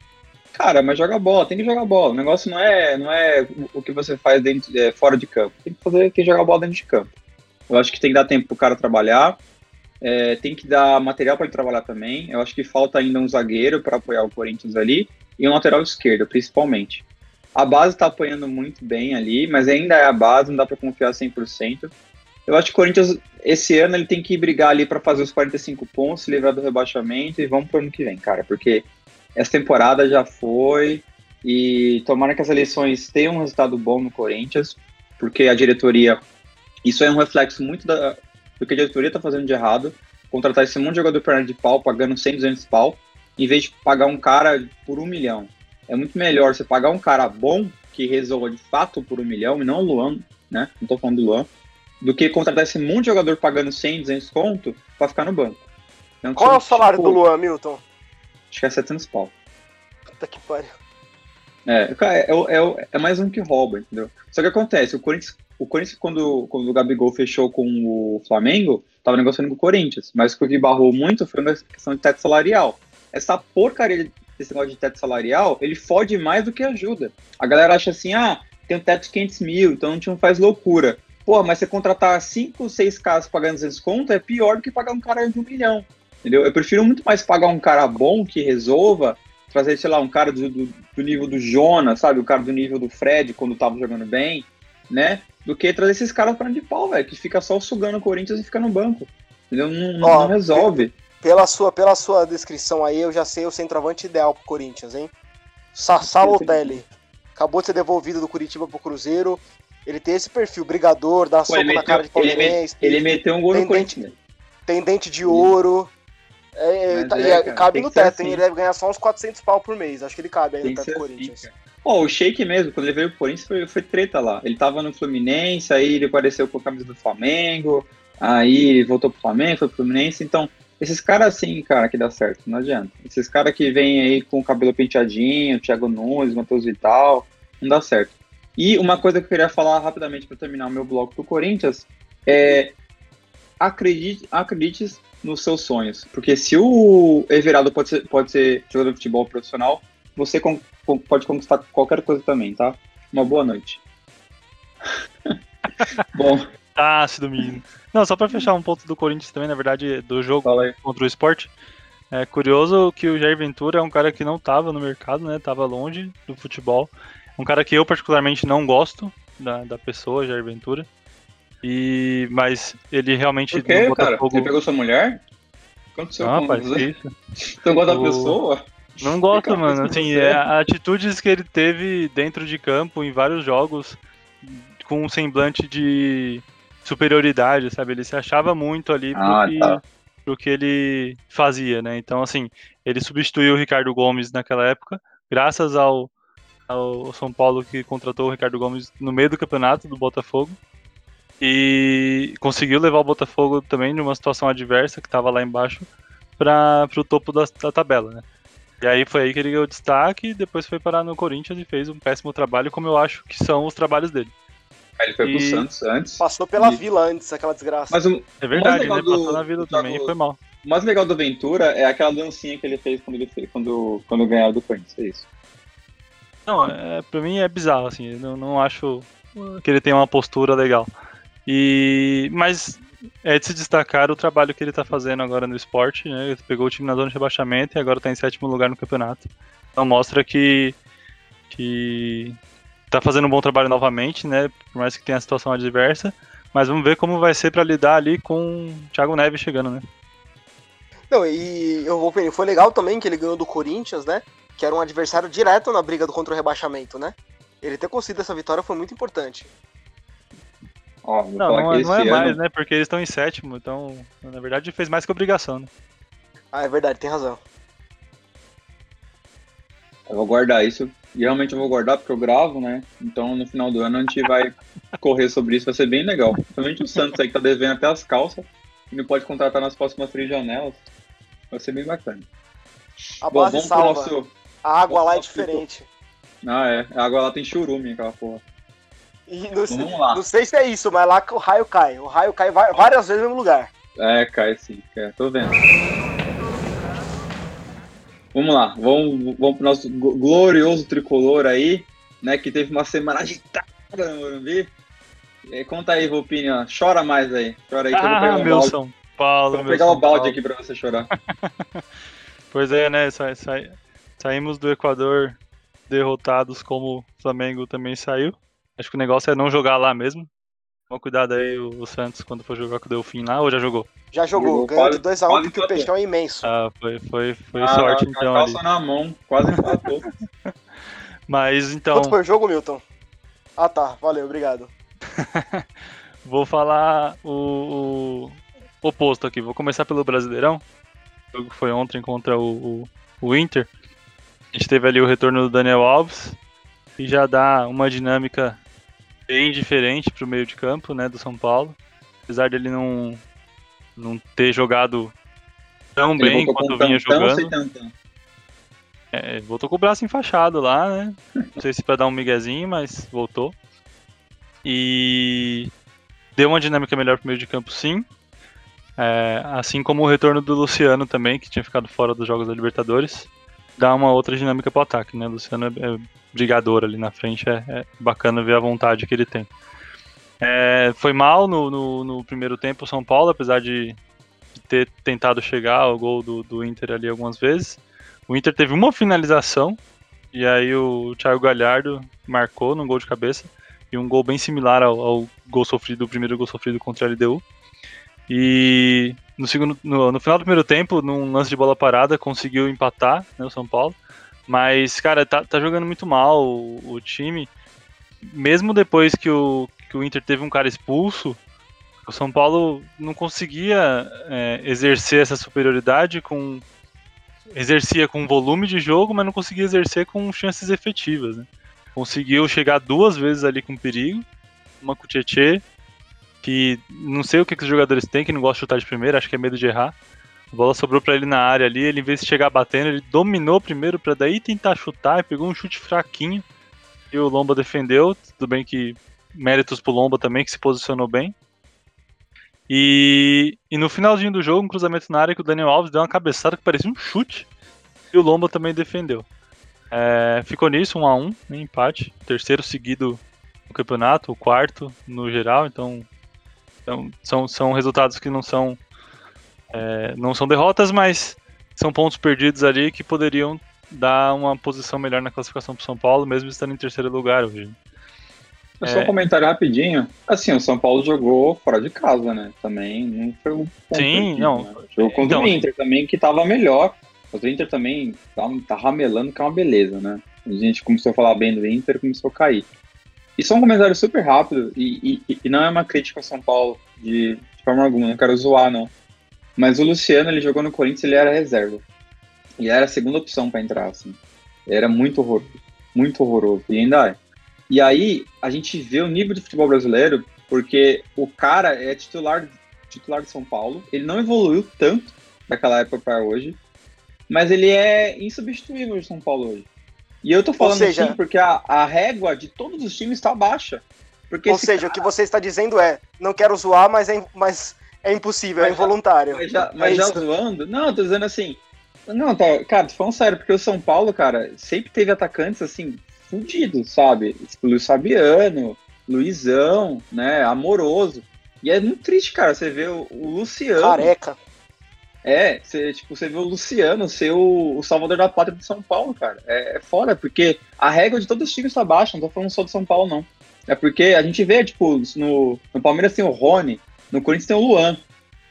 Cara, mas joga bola, tem que jogar bola. O negócio não é, não é o que você faz dentro, é, fora de campo. Tem que fazer quem jogar bola dentro de campo. Eu acho que tem que dar tempo pro cara trabalhar. É, tem que dar material para ele trabalhar também. Eu acho que falta ainda um zagueiro para apoiar o Corinthians ali e um lateral esquerdo, principalmente. A base está apoiando muito bem ali, mas ainda é a base, não dá para confiar 100%. Eu acho que o Corinthians, esse ano, ele tem que brigar ali para fazer os 45 pontos, se livrar do rebaixamento e vamos pro ano que vem, cara, porque essa temporada já foi e tomara que as eleições tenham um resultado bom no Corinthians, porque a diretoria, isso é um reflexo muito da, do que a diretoria está fazendo de errado, contratar esse monte de jogador perna de pau, pagando 100, 200 pau, em vez de pagar um cara por um milhão. É muito melhor você pagar um cara bom, que resolva de fato por um milhão, e não o Luan, né? Não tô falando do Luan, do que contratar esse monte de jogador pagando 100, 200 conto pra ficar no banco. Então, Qual é o salário tipo, do Luan, Milton? Acho que é 700 pau. Puta que pariu. É, é, é, é, mais um que rouba, entendeu? Só que acontece, o Corinthians, o Corinthians quando, quando o Gabigol fechou com o Flamengo, tava negociando com o Corinthians, mas o que barrou muito foi uma questão de teto salarial. Essa porcaria desse negócio de teto salarial, ele fode mais do que ajuda. A galera acha assim, ah, tem um teto de 500 mil, então a gente não faz loucura. Pô, mas você contratar 5, 6 caras pagando 200 conto é pior do que pagar um cara de um milhão. Entendeu? Eu prefiro muito mais pagar um cara bom que resolva, trazer, sei lá, um cara do, do, do nível do Jonas, sabe? O cara do nível do Fred quando tava jogando bem, né? Do que trazer esses caras para de pau, velho, que fica só sugando o Corinthians e fica no banco. Entendeu? Não, Ó, não resolve. Pela sua, pela sua descrição aí, eu já sei o centroavante ideal pro Corinthians, hein? Sassá Lotelli. Acabou de ser devolvido do Curitiba pro Cruzeiro. Ele tem esse perfil, brigador, dá Pô, soco meteu, na cara de palmeirense. Ele, ele, meteu um gol no Corinthians. Tem dente de ouro. É, tá, é, cara, cabe no teto, assim. hein? Ele deve ganhar só uns 400 pau por mês. Acho que ele cabe aí tem no teto do assim, Corinthians. Assim, oh, o Sheik mesmo, quando ele veio pro Corinthians, foi, foi treta lá. Ele tava no Fluminense, aí ele apareceu com a camisa do Flamengo, aí voltou pro Flamengo, foi pro Fluminense. Então, esses caras assim, cara, que dá certo, não adianta. Esses caras que vêm aí com o cabelo penteadinho, Thiago Nunes, Matheus Vital, não dá certo. E uma coisa que eu queria falar rapidamente para terminar o meu bloco do Corinthians é acredite, acredite nos seus sonhos. Porque se o Everaldo pode ser, pode ser jogador de futebol profissional, você com, pode conquistar qualquer coisa também, tá? Uma boa noite. Bom. Ah, ácido, menino. Não, só para fechar um ponto do Corinthians também, na verdade, do jogo contra o esporte. É curioso que o Jair Ventura é um cara que não estava no mercado, né? Tava longe do futebol. Um cara que eu particularmente não gosto da, da pessoa, Jair Ventura. E, mas ele realmente. Por quê, cara? Fogo... Você pegou sua mulher? Aconteceu ah, com rapaz, você? isso. Você não gosta da pessoa? Não gosto, mano. Assim, é, atitudes que ele teve dentro de campo em vários jogos com um semblante de superioridade, sabe? Ele se achava muito ali ah, pro, que, tá. pro que ele fazia, né? Então, assim, ele substituiu o Ricardo Gomes naquela época, graças ao o São Paulo que contratou o Ricardo Gomes no meio do campeonato do Botafogo. E conseguiu levar o Botafogo também numa situação adversa, que estava lá embaixo, para o topo da, da, tabela, né? E aí foi aí que ele ganhou destaque, e depois foi parar no Corinthians e fez um péssimo trabalho, como eu acho que são os trabalhos dele. Ele foi e... pro Santos antes. Passou pela e... Vila antes, aquela desgraça. Mas o... É verdade, ele né? do... passou na Vila também e foi mal. O mais legal do Ventura é aquela dancinha que ele fez quando ele fez, quando, quando ganhou do Corinthians, é isso. Não, é, pra mim é bizarro, assim, eu não, não acho que ele tenha uma postura legal. E, mas é de se destacar o trabalho que ele está fazendo agora no esporte, né? Ele pegou o time na zona de rebaixamento e agora está em sétimo lugar no campeonato. Então mostra que que tá fazendo um bom trabalho novamente, né? Por mais que tenha a situação adversa, mas vamos ver como vai ser para lidar ali com o Thiago Neves chegando, né? Não, e eu vou foi legal também que ele ganhou do Corinthians, né? Que era um adversário direto na briga do contra o rebaixamento, né? Ele ter conseguido essa vitória foi muito importante. Ó, Não, não, é- não é esse mais, ano- né? Porque eles estão em sétimo, então, na verdade, fez mais que obrigação, né? Ah, é verdade, tem razão. Eu vou guardar isso. E realmente eu vou guardar porque eu gravo, né? Então no final do ano a gente vai correr sobre isso, vai ser bem legal. Principalmente o Santos aí que tá devendo até as calças e não pode contratar nas próximas três janelas. Vai ser bem bacana. A Bom, base vamos pro salva. nosso. A água lá é diferente. Ah, é. A água lá tem churume, aquela porra. E não, sei- Vamos lá. não sei se é isso, mas lá que o raio cai. O raio cai várias vezes no mesmo lugar. É, cai sim, cai. tô vendo. Vamos lá, vamos, vamos pro nosso gl- glorioso tricolor aí, né? Que teve uma semana agitada no Morumbi. Conta aí, Volpini, ó. Chora mais aí. Chora aí que eu vou pegar Ah, um meu balde. São Paulo, Vou meu pegar São o balde Paulo. aqui pra você chorar. Pois é, né? sa- sa- saímos do Equador derrotados como o Flamengo também saiu. Acho que o negócio é não jogar lá mesmo. Toma cuidado aí o, o Santos quando for jogar com o Delfim lá, ou já jogou? Já jogou, Jogou ganhou de quase- 2x1 quase porque o peixão é imenso. Ah, foi, foi, foi Ah, sorte com então a ali. calça na mão, quase empatou. Mas então, Quanto foi o jogo, Milton? Ah tá, valeu, obrigado. vou falar o, o oposto aqui. Vou começar pelo Brasileirão. O jogo foi ontem contra o, o, o Inter. A gente teve ali o retorno do Daniel Alves, que já dá uma dinâmica bem diferente para o meio de campo né, do São Paulo. Apesar dele não, não ter jogado tão Ele bem quanto vinha jogando. tantão. É, voltou com o braço enfaixado lá, né? Não sei se pra dar um miguezinho, mas voltou. E deu uma dinâmica melhor pro meio de campo, sim. É, assim como o retorno do Luciano também, que tinha ficado fora dos jogos da Libertadores. Dá uma outra dinâmica pro ataque, né? Luciano é, é brigador ali na frente, é, é bacana ver a vontade que ele tem. É, foi mal no, no, no primeiro tempo o São Paulo, apesar de de ter tentado chegar ao gol do, do Inter ali algumas vezes. O Inter teve uma finalização e aí o Thiago Galhardo marcou num gol de cabeça e um gol bem similar ao, ao gol sofrido, o primeiro gol sofrido contra a LDU. E no, segundo, no, no final do primeiro tempo, num lance de bola parada, conseguiu empatar né, o São Paulo. Mas, cara, tá, tá jogando muito mal o, o time. Mesmo depois que o, que o Inter teve um cara expulso, o São Paulo não conseguia é, exercer essa superioridade com. Exercia com volume de jogo, mas não conseguia exercer com chances efetivas. Né? Conseguiu chegar duas vezes ali com perigo. Uma com o Tietê, que não sei o que, que os jogadores têm, que não gosta de chutar de primeira, acho que é medo de errar. A bola sobrou pra ele na área ali, ele em vez de chegar batendo, ele dominou primeiro pra daí tentar chutar e pegou um chute fraquinho. E o Lomba defendeu, tudo bem que méritos pro Lomba também, que se posicionou bem. E, e no finalzinho do jogo, um cruzamento na área que o Daniel Alves deu uma cabeçada que parecia um chute. E o Lomba também defendeu. É, ficou nisso, um a um, né, empate. Terceiro seguido no campeonato, o quarto no geral. Então, então são, são resultados que não são, é, não são derrotas, mas são pontos perdidos ali que poderiam dar uma posição melhor na classificação para São Paulo, mesmo estando em terceiro lugar hoje. É Só um comentário rapidinho. Assim, o São Paulo jogou fora de casa, né? Também não foi um ponto Sim, não. né? Jogou contra Então, o Inter também, que tava melhor. Mas o Inter também tá, tá ramelando, que é uma beleza, né? A gente começou a falar bem do Inter começou a cair. E só um comentário super rápido, e, e- e não é uma crítica ao São Paulo de, de forma alguma, não quero zoar, não. Mas o Luciano, ele jogou no Corinthians, ele era reserva. E era a segunda opção pra entrar, assim. Era muito horroroso. Muito horroroso. E ainda é. E aí, a gente vê o nível de futebol brasileiro, porque o cara é titular, titular de São Paulo. Ele não evoluiu tanto daquela época para hoje, mas ele é insubstituível de São Paulo hoje. E eu tô falando seja- assim porque a, a régua de todos os times está baixa. Porque Ou seja, o que você está dizendo é, não quero zoar, mas é, mas é impossível, é Mas já- involuntário. Mas já, É mas já isso. zoando? Não, eu tô dizendo assim. Não, tá, cara, tô falando sério, porque o São Paulo, cara, sempre teve atacantes assim, fudidos, sabe? Tipo, Luiz Fabiano, Luizão, né? Amoroso. E é muito triste, cara, você vê o, o Luciano. Careca. É, você, tipo, você vê o Luciano ser o, o salvador da pátria do São Paulo, cara. É, é foda, porque a régua de todos os times tá baixa, não tô falando só do São Paulo, não. É porque a gente vê, tipo, no, no Palmeiras tem o Rony, no Corinthians tem o Luan,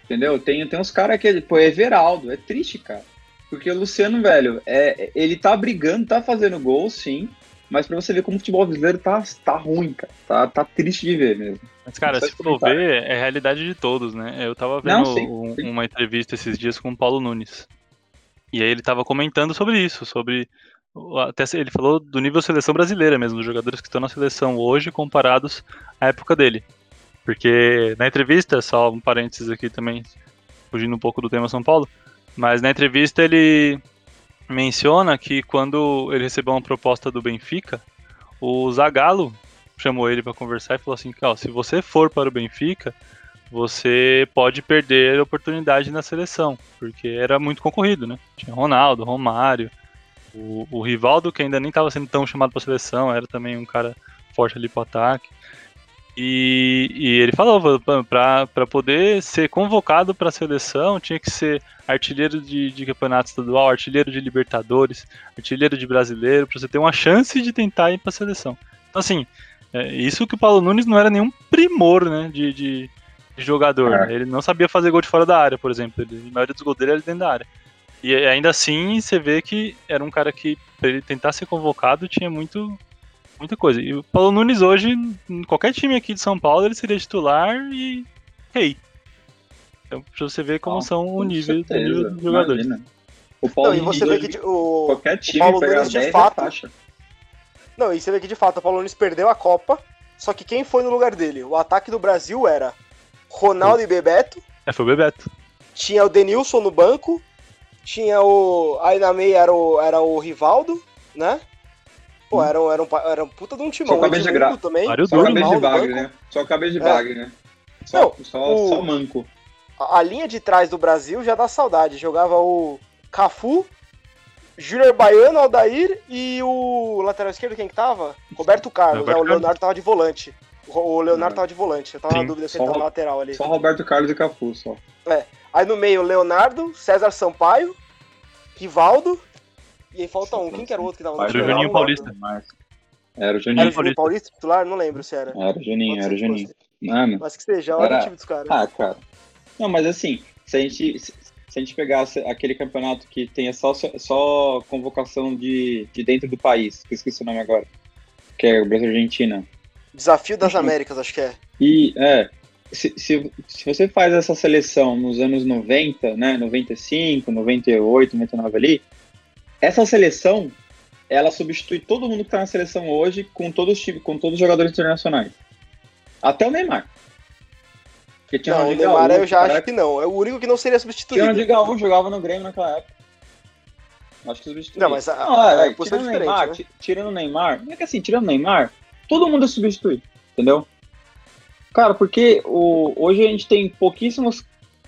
entendeu? Tem, tem uns caras que, pô, é Everaldo, é triste, cara. Porque o Luciano, velho, é, ele tá brigando, tá fazendo gol, sim, Mas pra você ver como o futebol brasileiro tá, tá ruim, cara. Tá, tá triste de ver mesmo. Mas, cara, se for ver, é a realidade de todos, né? Eu tava Não, vendo sim, um- sim. uma entrevista esses dias com o Paulo Nunes. E aí ele tava comentando sobre isso, sobre. Até ele falou do nível seleção brasileira mesmo, dos jogadores que estão na seleção hoje comparados à época dele. Porque na entrevista, só um parênteses aqui também, fugindo um pouco do tema São Paulo, mas na entrevista ele menciona que quando ele recebeu uma proposta do Benfica, o Zagallo chamou ele para conversar e falou assim: ó, se você for para o Benfica, você pode perder a oportunidade na seleção, porque era muito concorrido, né? Tinha Ronaldo, Romário, o, o Rivaldo, que ainda nem estava sendo tão chamado para a seleção, era também um cara forte ali para ataque. E, e ele falou, para poder ser convocado para a seleção, tinha que ser artilheiro de, de campeonato estadual, artilheiro de Libertadores, artilheiro de brasileiro, para você ter uma chance de tentar ir para a seleção. Então, assim, é, isso que o Paulo Nunes não era nenhum primor né, de, de, de jogador. É. né? Ele não sabia fazer gol de fora da área, por exemplo. Ele, a maioria dos gols dele era dentro da área. E ainda assim, você vê que era um cara que, para ele tentar ser convocado, tinha muito, muita coisa. E o Paulo Nunes hoje, em qualquer time aqui de São Paulo, ele seria titular e rei. Então, pra você ver como Não, são o nível, o certeza, nível dos jogadores. imagina. O Paulo Não, e você vê Nunes que o. qualquer time Paulo pegar Nunes, de 10 é fato, faixa. Não, e você vê que de fato o Paulo Nunes perdeu a Copa. Só que quem foi no lugar dele? O ataque do Brasil era Ronaldo e Bebeto. É, foi o Bebeto. Tinha o Denilson no banco. Tinha o. Aí na meia era o, era o Rivaldo, né? Pô, era, um- era, um, era um puta de um timão. Só cabeça de Edmundo gra- também. Só cabeça de bagre, banco. né? Só cabeça de É. bagre, né? Só, Não, só, o- só manco. A, a linha de trás do Brasil já dá saudade. Jogava o Cafu, Júnior Baiano, Aldair e o lateral esquerdo, quem que tava? Roberto Carlos, Roberto né? O Carlos. Leonardo tava de volante. O o Leonardo Não. tava de volante. Eu tava na Sim, dúvida se ele tava na lateral ali. Só Roberto Carlos e Cafu, só. Aí no meio, Leonardo, César Sampaio, Rivaldo. E aí falta um. Quem que era o outro que tava no Era o? Juninho. Paulista. Mas... Era o Era Juninho. o Juninho Paulista titular? Não lembro se era. Era o Juninho, era o Juninho. Mano, Mas que seja, olha Era- o time dos caras. ah, cara. Não, mas assim, se a gente, se se a gente pegasse aquele campeonato que tenha só, só convocação de, de dentro do país, que eu esqueci o nome agora, que é o Brasil-Argentina. Desafio das Américas, acho que é. E, é, se, se, se você faz essa seleção nos anos 90, né, 95, 98, 99 ali, essa seleção, ela substitui todo mundo que tá na seleção hoje com todos os times, com todos os jogadores internacionais. Até o Neymar. Porque tinha Não, o Neymar Gaúcho, eu já acho que não. É o único que não seria substituído. Ronaldinho Gaúcho, jogava no Grêmio naquela época. Acho que substituiu. Não, mas a- Não, a- é, a posição tirando o é Neymar, né? ti- tirando o Neymar, não é que assim, tirando o Neymar, todo mundo é substituído, entendeu? Cara, porque o, hoje a gente tem pouquíssimos,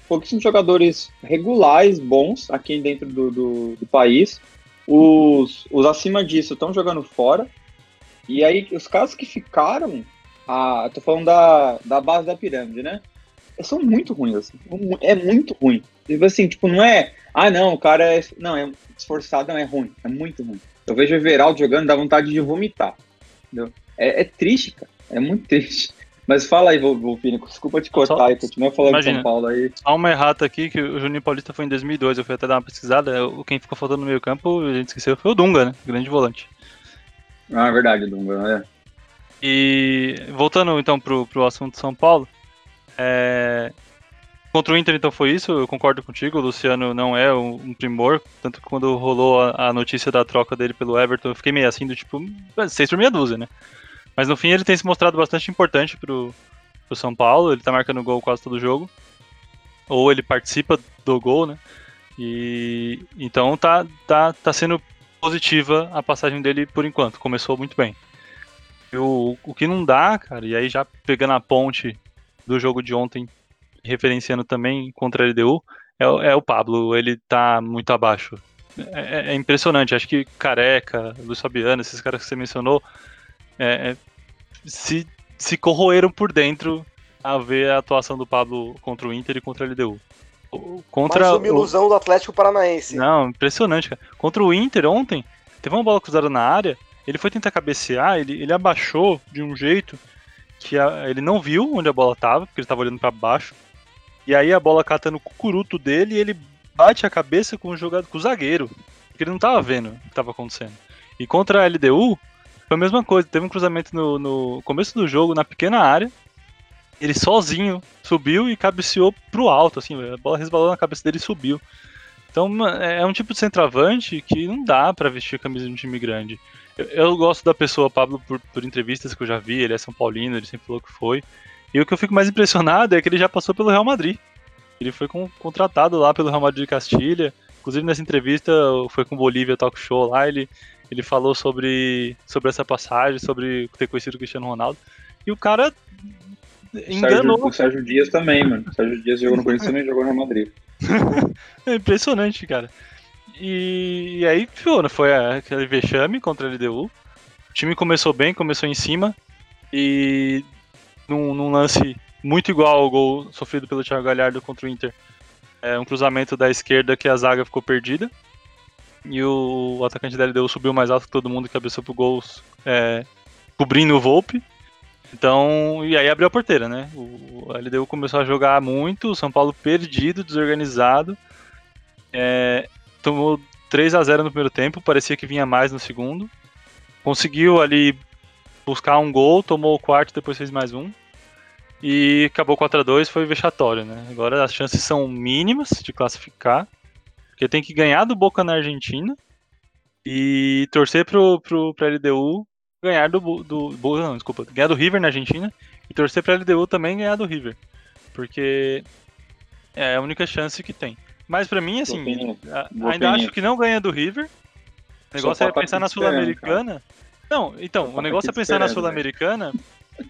pouquíssimos jogadores regulares bons aqui dentro do, do, do país. Os, os acima disso estão jogando fora. E aí, os caras que ficaram, a, tô falando da, da base da pirâmide, né? São muito ruins, assim. É muito ruim. Tipo assim, tipo, não é. Ah, não, o cara é. Não, é esforçado, não, é ruim. É muito ruim. Eu vejo o Everaldo jogando, dá vontade de vomitar. É, é triste, cara. É muito triste. Mas fala aí, Vol- Volpini, desculpa te cortar Só- aí, continua falando de imagina. São Paulo aí. Só uma errata aqui, que o Juninho Paulista foi em 2002, eu fui até dar uma pesquisada, o- quem ficou faltando no meio campo, a gente esqueceu, foi o Dunga, né? Grande volante. Ah, é verdade, Dunga, é. E voltando então pro, pro assunto de São Paulo, é, contra o Inter então foi isso, eu concordo contigo, o Luciano não é um, um primor, tanto que quando rolou a, a notícia da troca dele pelo Everton, eu fiquei meio assim do tipo, seis por meia dúzia, né? Mas no fim ele tem se mostrado bastante importante pro, pro São Paulo, ele tá marcando gol quase todo jogo, ou ele participa do gol, né? E então tá, tá, tá sendo positiva a passagem dele por enquanto, começou muito bem. O, o que não dá, cara, e aí já pegando a ponte do jogo de ontem, referenciando também contra a LDU, é, é o Pablo, ele tá muito abaixo. É, é- é impressionante, acho que Careca, Luiz Fabiano, esses caras que você mencionou, é, é, se, se corroeram por dentro a ver a atuação do Pablo contra o Inter e contra a LDU. O- Contra Mais uma o- ilusão do Atlético Paranaense. não, impressionante, cara. Contra o Inter ontem, teve uma bola cruzada na área, ele foi tentar cabecear, ele, ele abaixou de um jeito que a- ele não viu onde a bola tava, porque ele tava olhando pra baixo. E aí a bola cata no cucuruto dele e ele bate a cabeça com o jogador, com o zagueiro, porque ele não tava vendo o que tava acontecendo. E contra a LDU, Foi a mesma coisa, teve um cruzamento no, no começo do jogo, na pequena área. Ele sozinho subiu e cabeceou pro alto, assim, a bola resbalou na cabeça dele e subiu. Então é um tipo de centroavante que não dá para vestir a camisa de um time grande. Eu, eu, gosto da pessoa, Pablo, por, por entrevistas que eu já vi, ele é São Paulino, ele sempre falou que foi. E o que eu fico mais impressionado é que ele já passou pelo Real Madrid. Ele foi com, contratado lá pelo Real Madrid de Castilha. Inclusive nessa entrevista, foi com o Bolívia Talk Show lá, ele, ele falou sobre, sobre essa passagem, sobre ter conhecido o Cristiano Ronaldo. E o cara enganou. Sérgio, o Sérgio Dias também, mano. O Sérgio Dias jogou no Corinthians e jogou no Madrid. é impressionante, cara. E, e aí, pô, foi aquele vexame contra a LDU. O time começou bem, começou em cima. E num, num lance muito igual ao gol sofrido pelo Thiago Galhardo contra o Inter, é um cruzamento da esquerda que a zaga ficou perdida. E o, o atacante da LDU subiu mais alto que todo mundo cabeçou pro gol, é, cobrindo o Volpe. Então, e aí abriu a porteira, né? O, a LDU começou a jogar muito, o São Paulo perdido, desorganizado. É, tomou 3 a 0 no primeiro tempo, parecia que vinha mais no segundo. Conseguiu ali buscar um gol, tomou o quarto, depois fez mais um. E acabou 4 a 2 foi vexatório, né? Agora as chances são mínimas de classificar. Porque tem que ganhar do Boca na Argentina e torcer pro, pro, pra LDU ganhar do, do, do não, desculpa, ganhar do River na Argentina e torcer pra LDU também ganhar do River. Porque é a única chance que tem. Mas pra mim, assim, ainda acho que não ganha do River. O negócio é pensar na Sul-Americana. Não, então, o negócio é pensar na Sul-Americana,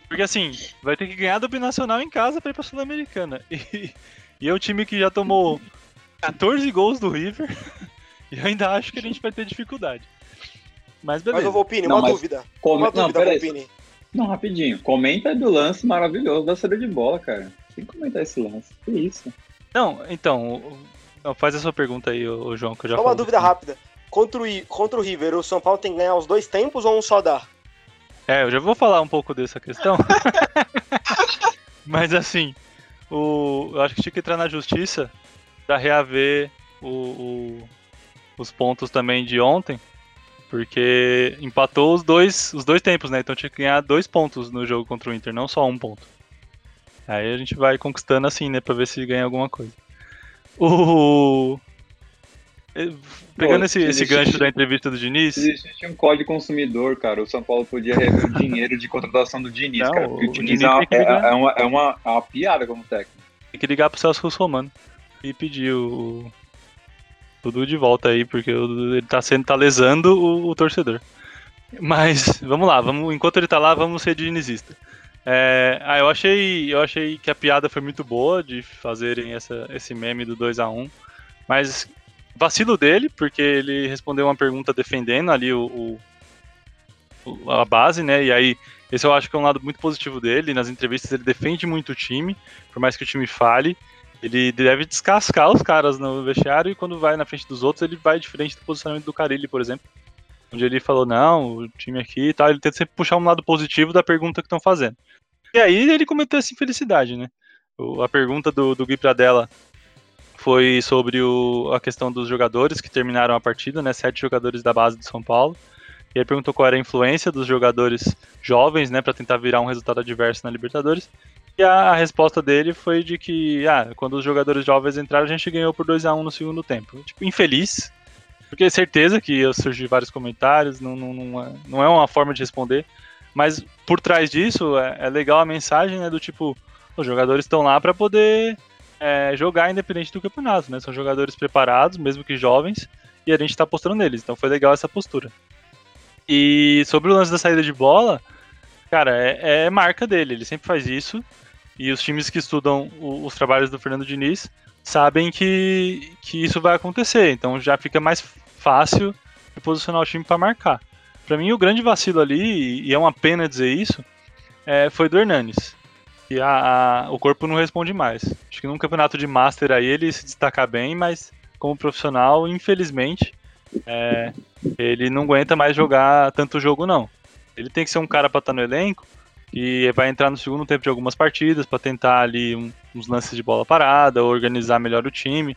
porque assim, vai ter que ganhar do Binacional em casa pra ir pra Sul-Americana. E, e é um time que já tomou 14 gols do River. E eu ainda acho que a gente vai ter dificuldade. Mas beleza. Mas eu vou Vopini, uma dúvida. Come... Uma dúvida, não, Vopini. Não, rapidinho. Comenta do lance maravilhoso da saída de bola, cara. Tem que comentar esse lance. Que isso? Não, então. Não, faz a sua pergunta aí, ô, João, que eu já Só uma dúvida rápida. Contra o, contra o River, o São Paulo tem que ganhar os dois tempos ou um só dá? É, eu já vou falar um pouco dessa questão. Mas assim, o, eu acho que tinha que entrar na justiça para reaver o, o, os pontos também de ontem porque empatou os dois, os dois tempos, né? Então tinha que ganhar dois pontos no jogo contra o Inter, não só um ponto. Aí a gente vai conquistando assim, né? Pra ver se ganha alguma coisa. O. Pegando Pô, esse, esse gancho da entrevista do Diniz. Se existisse um código consumidor, cara, o São Paulo podia rever o dinheiro de contratação do Diniz, não, cara. O, o Diniz, Diniz é, uma, é, é, uma, é, uma, é uma piada como técnico. Tem que ligar pro Celso Russomano e pedir o, tudo de volta aí, porque ele tá sendo tá lesando o, o torcedor. Mas vamos lá, vamos, enquanto ele tá lá, vamos ser dinizista. É, ah, eu achei, eu achei que a piada foi muito boa de fazerem essa, esse meme do 2 a 1 mas vacilo dele, porque ele respondeu uma pergunta defendendo ali o, o, a base, né? E aí, esse eu acho que é um lado muito positivo dele. Nas entrevistas ele defende muito o time, por mais que o time fale. Ele deve descascar os caras no vestiário e quando vai na frente dos outros, ele vai diferente do posicionamento do Carilli, por exemplo. Onde ele falou, não, o time aqui e tal, ele tenta sempre puxar um lado positivo da pergunta que estão fazendo. E aí ele cometeu essa infelicidade, né? a pergunta do, do Gui Pradella foi sobre o, a questão dos jogadores que terminaram a partida, né? Sete jogadores da base de São Paulo. E aí perguntou qual era a influência dos jogadores jovens, né, para tentar virar um resultado adverso na Libertadores. E a, a, resposta dele foi de que, ah, quando os jogadores jovens entraram, a gente ganhou por 2 a 1 no segundo tempo. Tipo, infeliz, porque é certeza que ia surgir vários comentários, não, não, não, é, não é uma forma de responder. Mas por trás disso, é, é legal a mensagem, né, do tipo, os jogadores estão lá para poder é, jogar independente do campeonato, né? São jogadores preparados, mesmo que jovens, e a gente está apostando neles. Então foi legal essa postura. E sobre o lance da saída de bola, cara, é, é marca dele, ele sempre faz isso. E os times que estudam o, os trabalhos do Fernando Diniz sabem que, que isso vai acontecer. Então já fica mais fácil de posicionar o time para marcar. Para mim, o grande vacilo ali, e é uma pena dizer isso, é, foi do Hernanes. E a, a, o corpo não responde mais. Acho que num campeonato de Master aí ele se destaca bem, mas como profissional, infelizmente, é, ele não aguenta mais jogar tanto jogo, não. Ele tem que ser um cara para estar tá no elenco e vai entrar no segundo tempo de algumas partidas para tentar ali um, uns lances de bola parada, organizar melhor o time.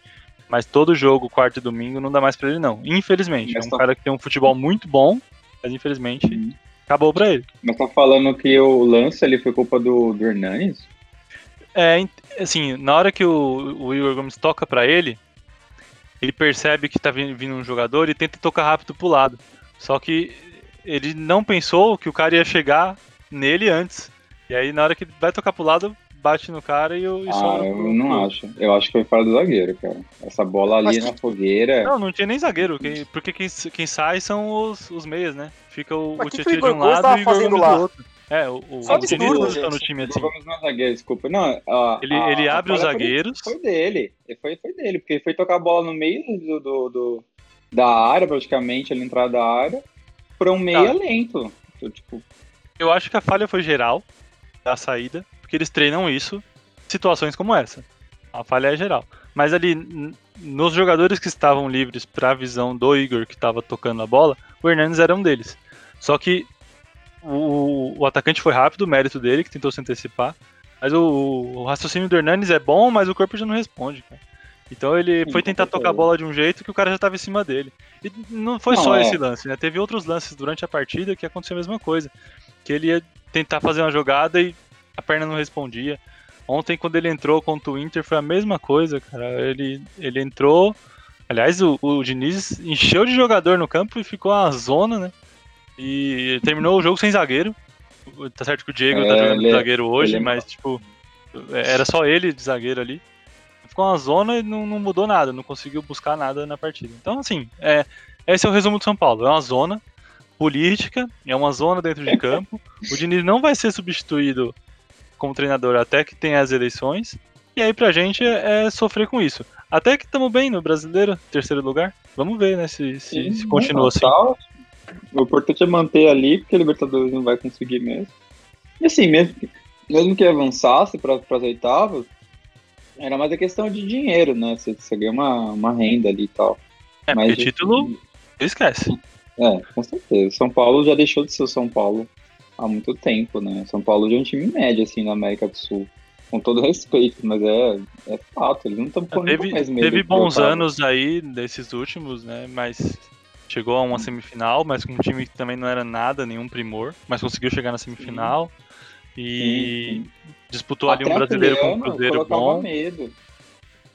Mas todo jogo, quarto e domingo, não dá mais para ele, não. Infelizmente. É um cara que tem um futebol muito bom, mas infelizmente uhum. Acabou pra ele. Mas tá falando que o lance ali foi culpa do, do Hernanes? É, assim, na hora que o, o Igor Gomes toca pra ele, ele percebe que tá vindo, vindo um jogador e tenta tocar rápido pro lado. Só que ele não pensou que o cara ia chegar nele antes. E aí, na hora que vai tocar pro lado, bate no cara e, o- e Ah, eu pro- não acho. Eu acho que foi fora do zagueiro, cara. Essa bola ali Mas na fogueira. Não, não tinha nem zagueiro, quem- porque quem, quem sai são os, os meias, né? Fica o, Mas o Tietchan de um lado e o Gomes lá? do outro. É, o, o, Isso é o absurdo, Diniz tá no time O assim. Gomes não é zagueiro, desculpa. Não, a- Ele, a- ele a abre os zagueiros. Foi dele. Foi, foi dele, porque ele foi tocar a bola no meio do, do- do- da área, praticamente, ali na entrada da área, pra um meia Tá. lento. Então, tipo, Eu acho que a falha foi geral da saída, porque eles treinam isso situações como essa. A falha é geral. Mas ali, nos jogadores que estavam livres para a visão do Igor que estava tocando a bola, o Hernandes era um deles. Só que o, o atacante foi rápido, o mérito dele, que tentou se antecipar. Mas o, o raciocínio do Hernandes é bom, mas o corpo já não responde, cara. Então ele Sim, foi tentar tocar a bola de um jeito que o cara já estava em cima dele. E não foi Não, só é. esse lance, né? Teve outros lances durante a partida que aconteceu a mesma coisa. Que ele ia tentar fazer uma jogada e a perna não respondia. Ontem, quando ele entrou contra o Inter, foi a mesma coisa, cara. Ele, ele entrou. Aliás, o, o Diniz encheu de jogador no campo e ficou uma zona, né? E terminou o jogo sem zagueiro. Tá certo que o Diego É, tá jogando de ele- zagueiro hoje, ele- mas, tipo, era só ele de zagueiro ali. Ficou uma zona e não, não mudou nada, não conseguiu buscar nada na partida. Então, assim, é, esse é o resumo do São Paulo. É uma zona política, é uma zona dentro de campo. O Diniz não vai ser substituído como treinador até que tenha as eleições. E aí pra gente é, é sofrer com isso. Até que estamos bem no brasileiro, terceiro lugar. Vamos ver, né, se, se, se continua assim. Tá, O importante é manter ali, porque a Libertadores não vai conseguir mesmo. E assim, mesmo que, mesmo que avançasse para as oitavas, era mais a questão de dinheiro, né? Você, você ganha uma, uma renda ali e tal. É, Mas, porque título, esquece. É, com certeza. São Paulo já deixou de ser o São Paulo há muito tempo, né? São Paulo já é um time médio, assim, na América do Sul. Com todo respeito, mas é, é fato. Eles não estão com Teve, mais medo. teve bons anos aí, desses últimos, né? Mas chegou a uma semifinal, mas com um time que também não era nada, nenhum primor, mas conseguiu chegar na semifinal. E Sim, disputou ali um brasileiro com um Cruzeiro colocava bom. medo.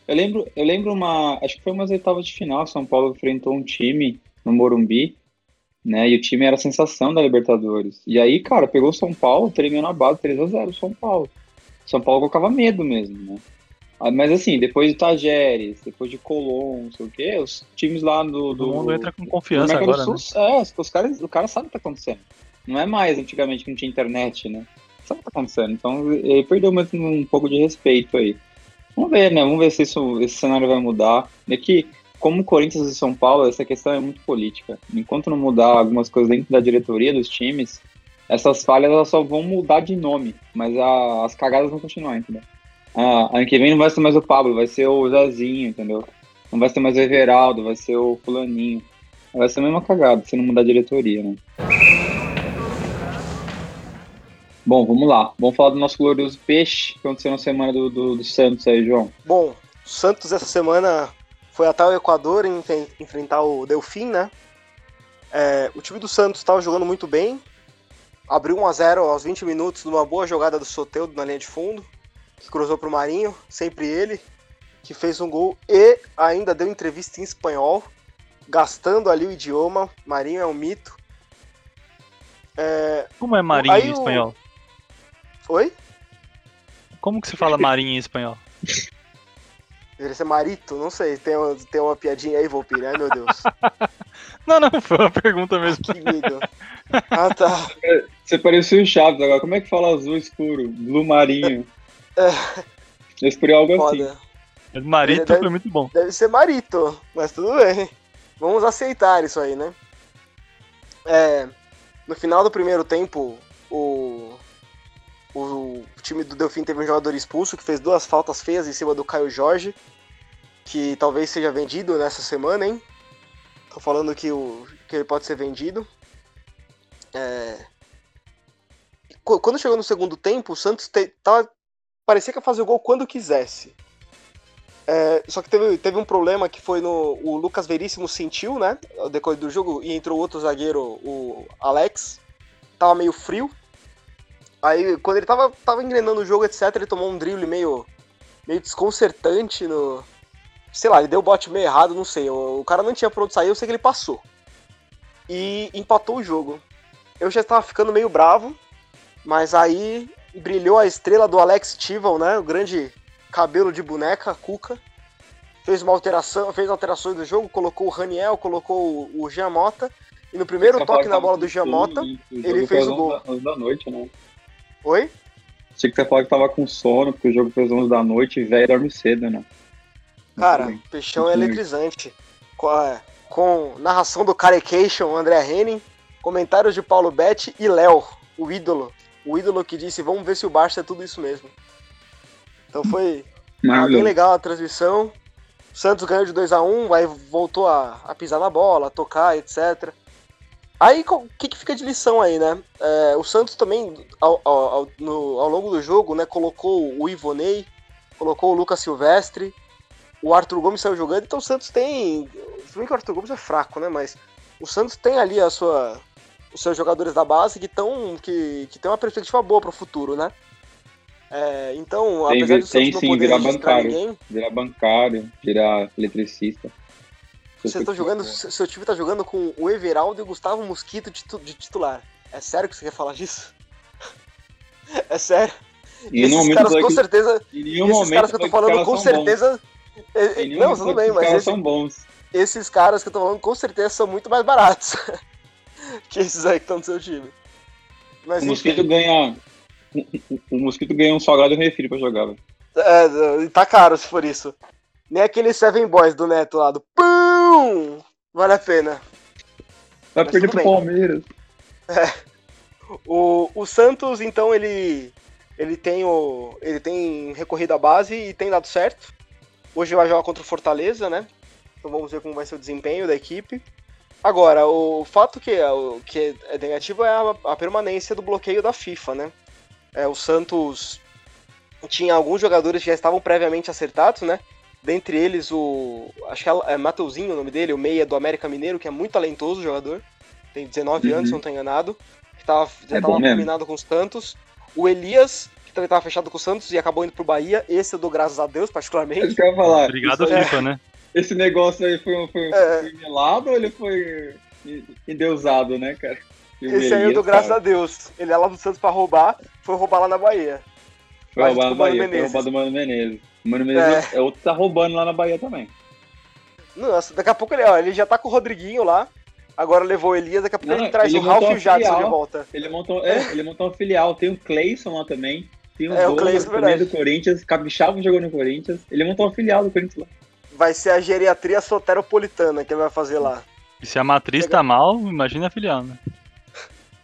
Eu lembro, eu lembro uma. Acho que foi umas oitavas de final. São Paulo enfrentou um time no Morumbi, né? E o time era a sensação da Libertadores. E aí, cara, pegou o São Paulo, terminou na base 3x0 São Paulo. São Paulo colocava medo mesmo, né? Ah, Mas assim, depois de Tajeres, depois de Colón, não sei o quê, os times lá do. do Todo mundo entra com confiança agora, do né? Sul, é, os caras, o cara sabe o que tá acontecendo. Não é mais antigamente que não tinha internet, né? Sabe o que tá acontecendo. Então ele perdeu mesmo um pouco de respeito aí. Vamos ver, né? Vamos ver se isso, esse cenário vai mudar. É que, como Corinthians e São Paulo, essa questão é muito política. Enquanto não mudar algumas coisas dentro da diretoria dos times, essas falhas elas só vão mudar de nome, mas a- as cagadas vão continuar, entendeu? Ah, ano que vem não vai ser mais o Pablo, vai ser o Zezinho, entendeu? Não vai ser mais o Everaldo, vai ser o Fulaninho. Vai ser a mesma cagada se não mudar a diretoria, né? Bom, vamos lá. Vamos falar do nosso glorioso peixe que aconteceu na semana do, do, do Santos aí, João. Bom, o Santos essa semana foi até o Equador em- enfrentar o Delfim, né? É, o time do Santos estava jogando muito bem. Abriu 1x0 aos 20 minutos numa boa jogada do Soteudo na linha de fundo, que cruzou pro Marinho, sempre ele, que fez um gol e ainda deu entrevista em espanhol, gastando ali o idioma. Marinho é um mito. É, Como é marinho Aí em o- espanhol? Oi? Como que se fala marinho em espanhol? Deveria ser Marito? Não sei. Tem uma, tem uma piadinha aí, Volpir? Ai, meu Deus. Não, não, foi uma pergunta mesmo. Que medo. Ah, tá. Você parecia o Chaves agora. Como é que fala azul escuro? Blue marinho. Eu esperei algo assim. Foda. Marito Deve- foi muito bom. Deve ser Marito, mas tudo bem. Vamos aceitar isso aí, né? É, no final do primeiro tempo, o, o time do Delfim teve um jogador expulso que fez duas faltas feias em cima do Caio Jorge, que talvez seja vendido nessa semana, hein? Tô falando que, o, que ele pode ser vendido. É, qu- Quando chegou no segundo tempo, o Santos te, tava, parecia que ia fazer o gol quando quisesse. É, só que teve, teve um problema que foi no. O Lucas Veríssimo sentiu, né? Ao decorrer do jogo, e entrou outro zagueiro, o Alex. tava meio frio. Aí, quando ele tava, tava engrenando o jogo, etc., ele tomou um drible meio, meio desconcertante no. Sei lá, ele deu o bote meio errado, não sei. O, o cara não tinha pra onde sair, eu sei que ele passou. E empatou o jogo. Eu já estava ficando meio bravo, mas aí brilhou a estrela do Alex Tival, né? O grande cabelo de boneca, Cuca. Fez uma alteração, fez alterações do jogo, colocou o Raniel, colocou o, o Jean Mota. E no primeiro toque na bola do Jean Mota, ele fez o gol. 11 da noite, né? Oi? Achei que você falou que tava com sono, porque o jogo foi às 11 da noite e velho dorme cedo, né? Cara. Peixão é eletrizante. Com, a- com narração do Carecation, André Henning, comentários de Paulo Betti e Léo, o ídolo. O ídolo que disse, vamos ver se o Barça é tudo isso mesmo. Então foi bem legal a transmissão. O Santos ganhou de 2 a 1 aí voltou a, a pisar na bola, a tocar, etc. Aí o que, que fica de lição aí, né? É, o Santos também, ao, ao, ao- no- ao longo do jogo, né, colocou o Ivonei, colocou o Lucas Silvestre, o Arthur Gomes saiu jogando, então o Santos tem. Se bem que o Arthur Gomes é fraco, né? Mas o Santos tem ali a sua, os seus jogadores da base que estão. que, que tem uma perspectiva boa pro futuro, né? É, então, Tem, apesar de o Santos tem não sim, poder virar bancário. ninguém, Virar bancário, virar eletricista. Vocês estão jogando. se- Seu time tá jogando com o Everaldo e o Gustavo Mosquito de, tu- de titular. É sério que você quer falar disso? É sério. E no esses momento caras com daqui- certeza. Esses momento caras que eu tô falando com certeza. é, bons. é, Não, tudo bem, mas caras esse- são bons. esses caras que eu tô falando com certeza são muito mais baratos que esses aí que estão no seu time. Mas O enfim, mosquito ganha. o- o- O mosquito ganha um salgado e um refri pra jogar, velho. é, tá caro se for isso. Nem aquele Seven Boys do Neto lá, do PUM! Vale a pena. Vai Mas perder pro bem. Palmeiras. O, o Santos, então, ele ele tem o ele tem recorrido à base e tem dado certo. Hoje vai jogar contra o Fortaleza, né? Então vamos ver como vai ser o desempenho da equipe. Agora, o fato que é, o, que é negativo é a, a permanência do bloqueio da FIFA, né? É, o Santos tinha alguns jogadores que já estavam previamente acertados, né? Dentre eles o. Acho que é, é Mateuzinho o nome dele, o meia do América Mineiro, que é muito talentoso o jogador. Tem 19 Uhum. anos, se não estou enganado. Que tava, já É mesmo. combinado com os Santos. O Elias, que também estava fechado com o Santos e acabou indo pro Bahia. Esse eu dou graças a Deus, particularmente. eu ia falar. Obrigado, Isso aí- FIFA, né? Esse negócio aí foi, foi, É. foi melado ou ele foi endeusado, né, cara? E Esse aí eu dou graças cara, a Deus. Ele é lá do Santos pra roubar, foi roubar lá na Bahia. Foi roubado do na Bahia, foi roubado do Mano Menezes. O Mano Menezes é. outro que tá roubando lá na Bahia também. Nossa, daqui a pouco ele, ó, ele já tá com o Rodriguinho lá. Agora levou o Elias, daqui a pouco Não, ele traz ele o Ralf e o Jadson de filial. volta. Ele montou, é, ele montou uma filial. Tem o Cleison lá também. Tem o É, o Cleison, do Corinthians. Capixaba jogou no Corinthians. Ele montou uma filial do Corinthians lá. Vai ser a geriatria soteropolitana que ele vai fazer lá. E se a matriz tá mal, imagina a filial, né?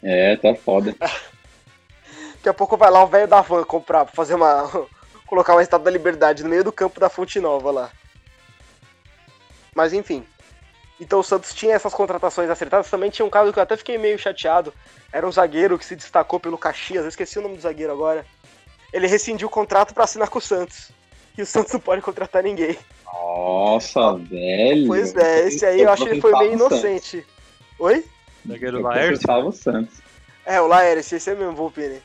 É, tá foda. Daqui a pouco vai lá o velho da van comprar, pra fazer uma. colocar uma estátua da liberdade no meio do campo da Fonte Nova lá. Mas enfim. Então o Santos tinha essas contratações acertadas. Também tinha um caso que eu até fiquei meio chateado. Era um zagueiro que se destacou pelo Caxias. Eu esqueci o nome do zagueiro agora. Ele rescindiu o contrato pra assinar com o Santos. E o Santos não pode contratar ninguém. Nossa, velho. Pois é, esse aí eu acho que ele foi meio inocente. Oi? Zagueiro Eu Laércio. Gustavo Santos. É, o Laércio, esse é mesmo, Volpini.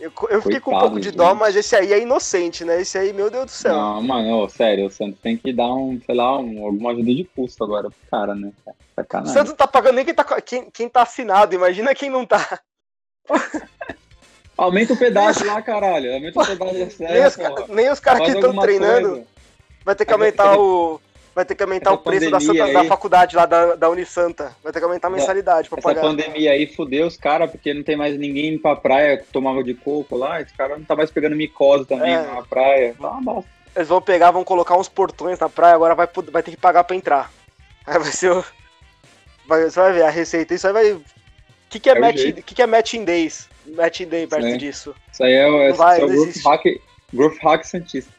Eu, eu fiquei com um Coitado, pouco de gente. dó, mas esse aí é inocente, né? Esse aí, meu Deus do céu. Não, mano, ô, sério, o Santos tem que dar um, sei lá, um, alguma ajuda de custo agora pro cara, né? O Sacanagem. Santos não tá pagando nem quem tá, quem, quem tá assinado, imagina quem não tá. Aumenta o pedaço lá, caralho. Aumenta o pedaço da nem, os, porra. nem os caras que estão treinando coisa. vai ter que aumentar o. Vai ter que aumentar essa o preço da, Santa, da aí- faculdade lá da, da Unisanta. Vai ter que aumentar a mensalidade pra Essa pagar. pandemia aí fudeu os caras, porque não tem mais ninguém indo pra praia que tomava de coco lá. Esse cara não tá mais pegando micose também É. na praia. Tá uma bosta. Eles vão pegar, vão colocar uns portões na praia, agora vai, vai ter que pagar pra entrar. Aí vai ser o. Vai, você vai ver a receita. Isso aí vai. O que, que, é É o match, jeito. que, que é matching days? Matching day perto É. disso. Isso aí é, o- esse vai, é o Growth. Hack, Growth Hack Santista.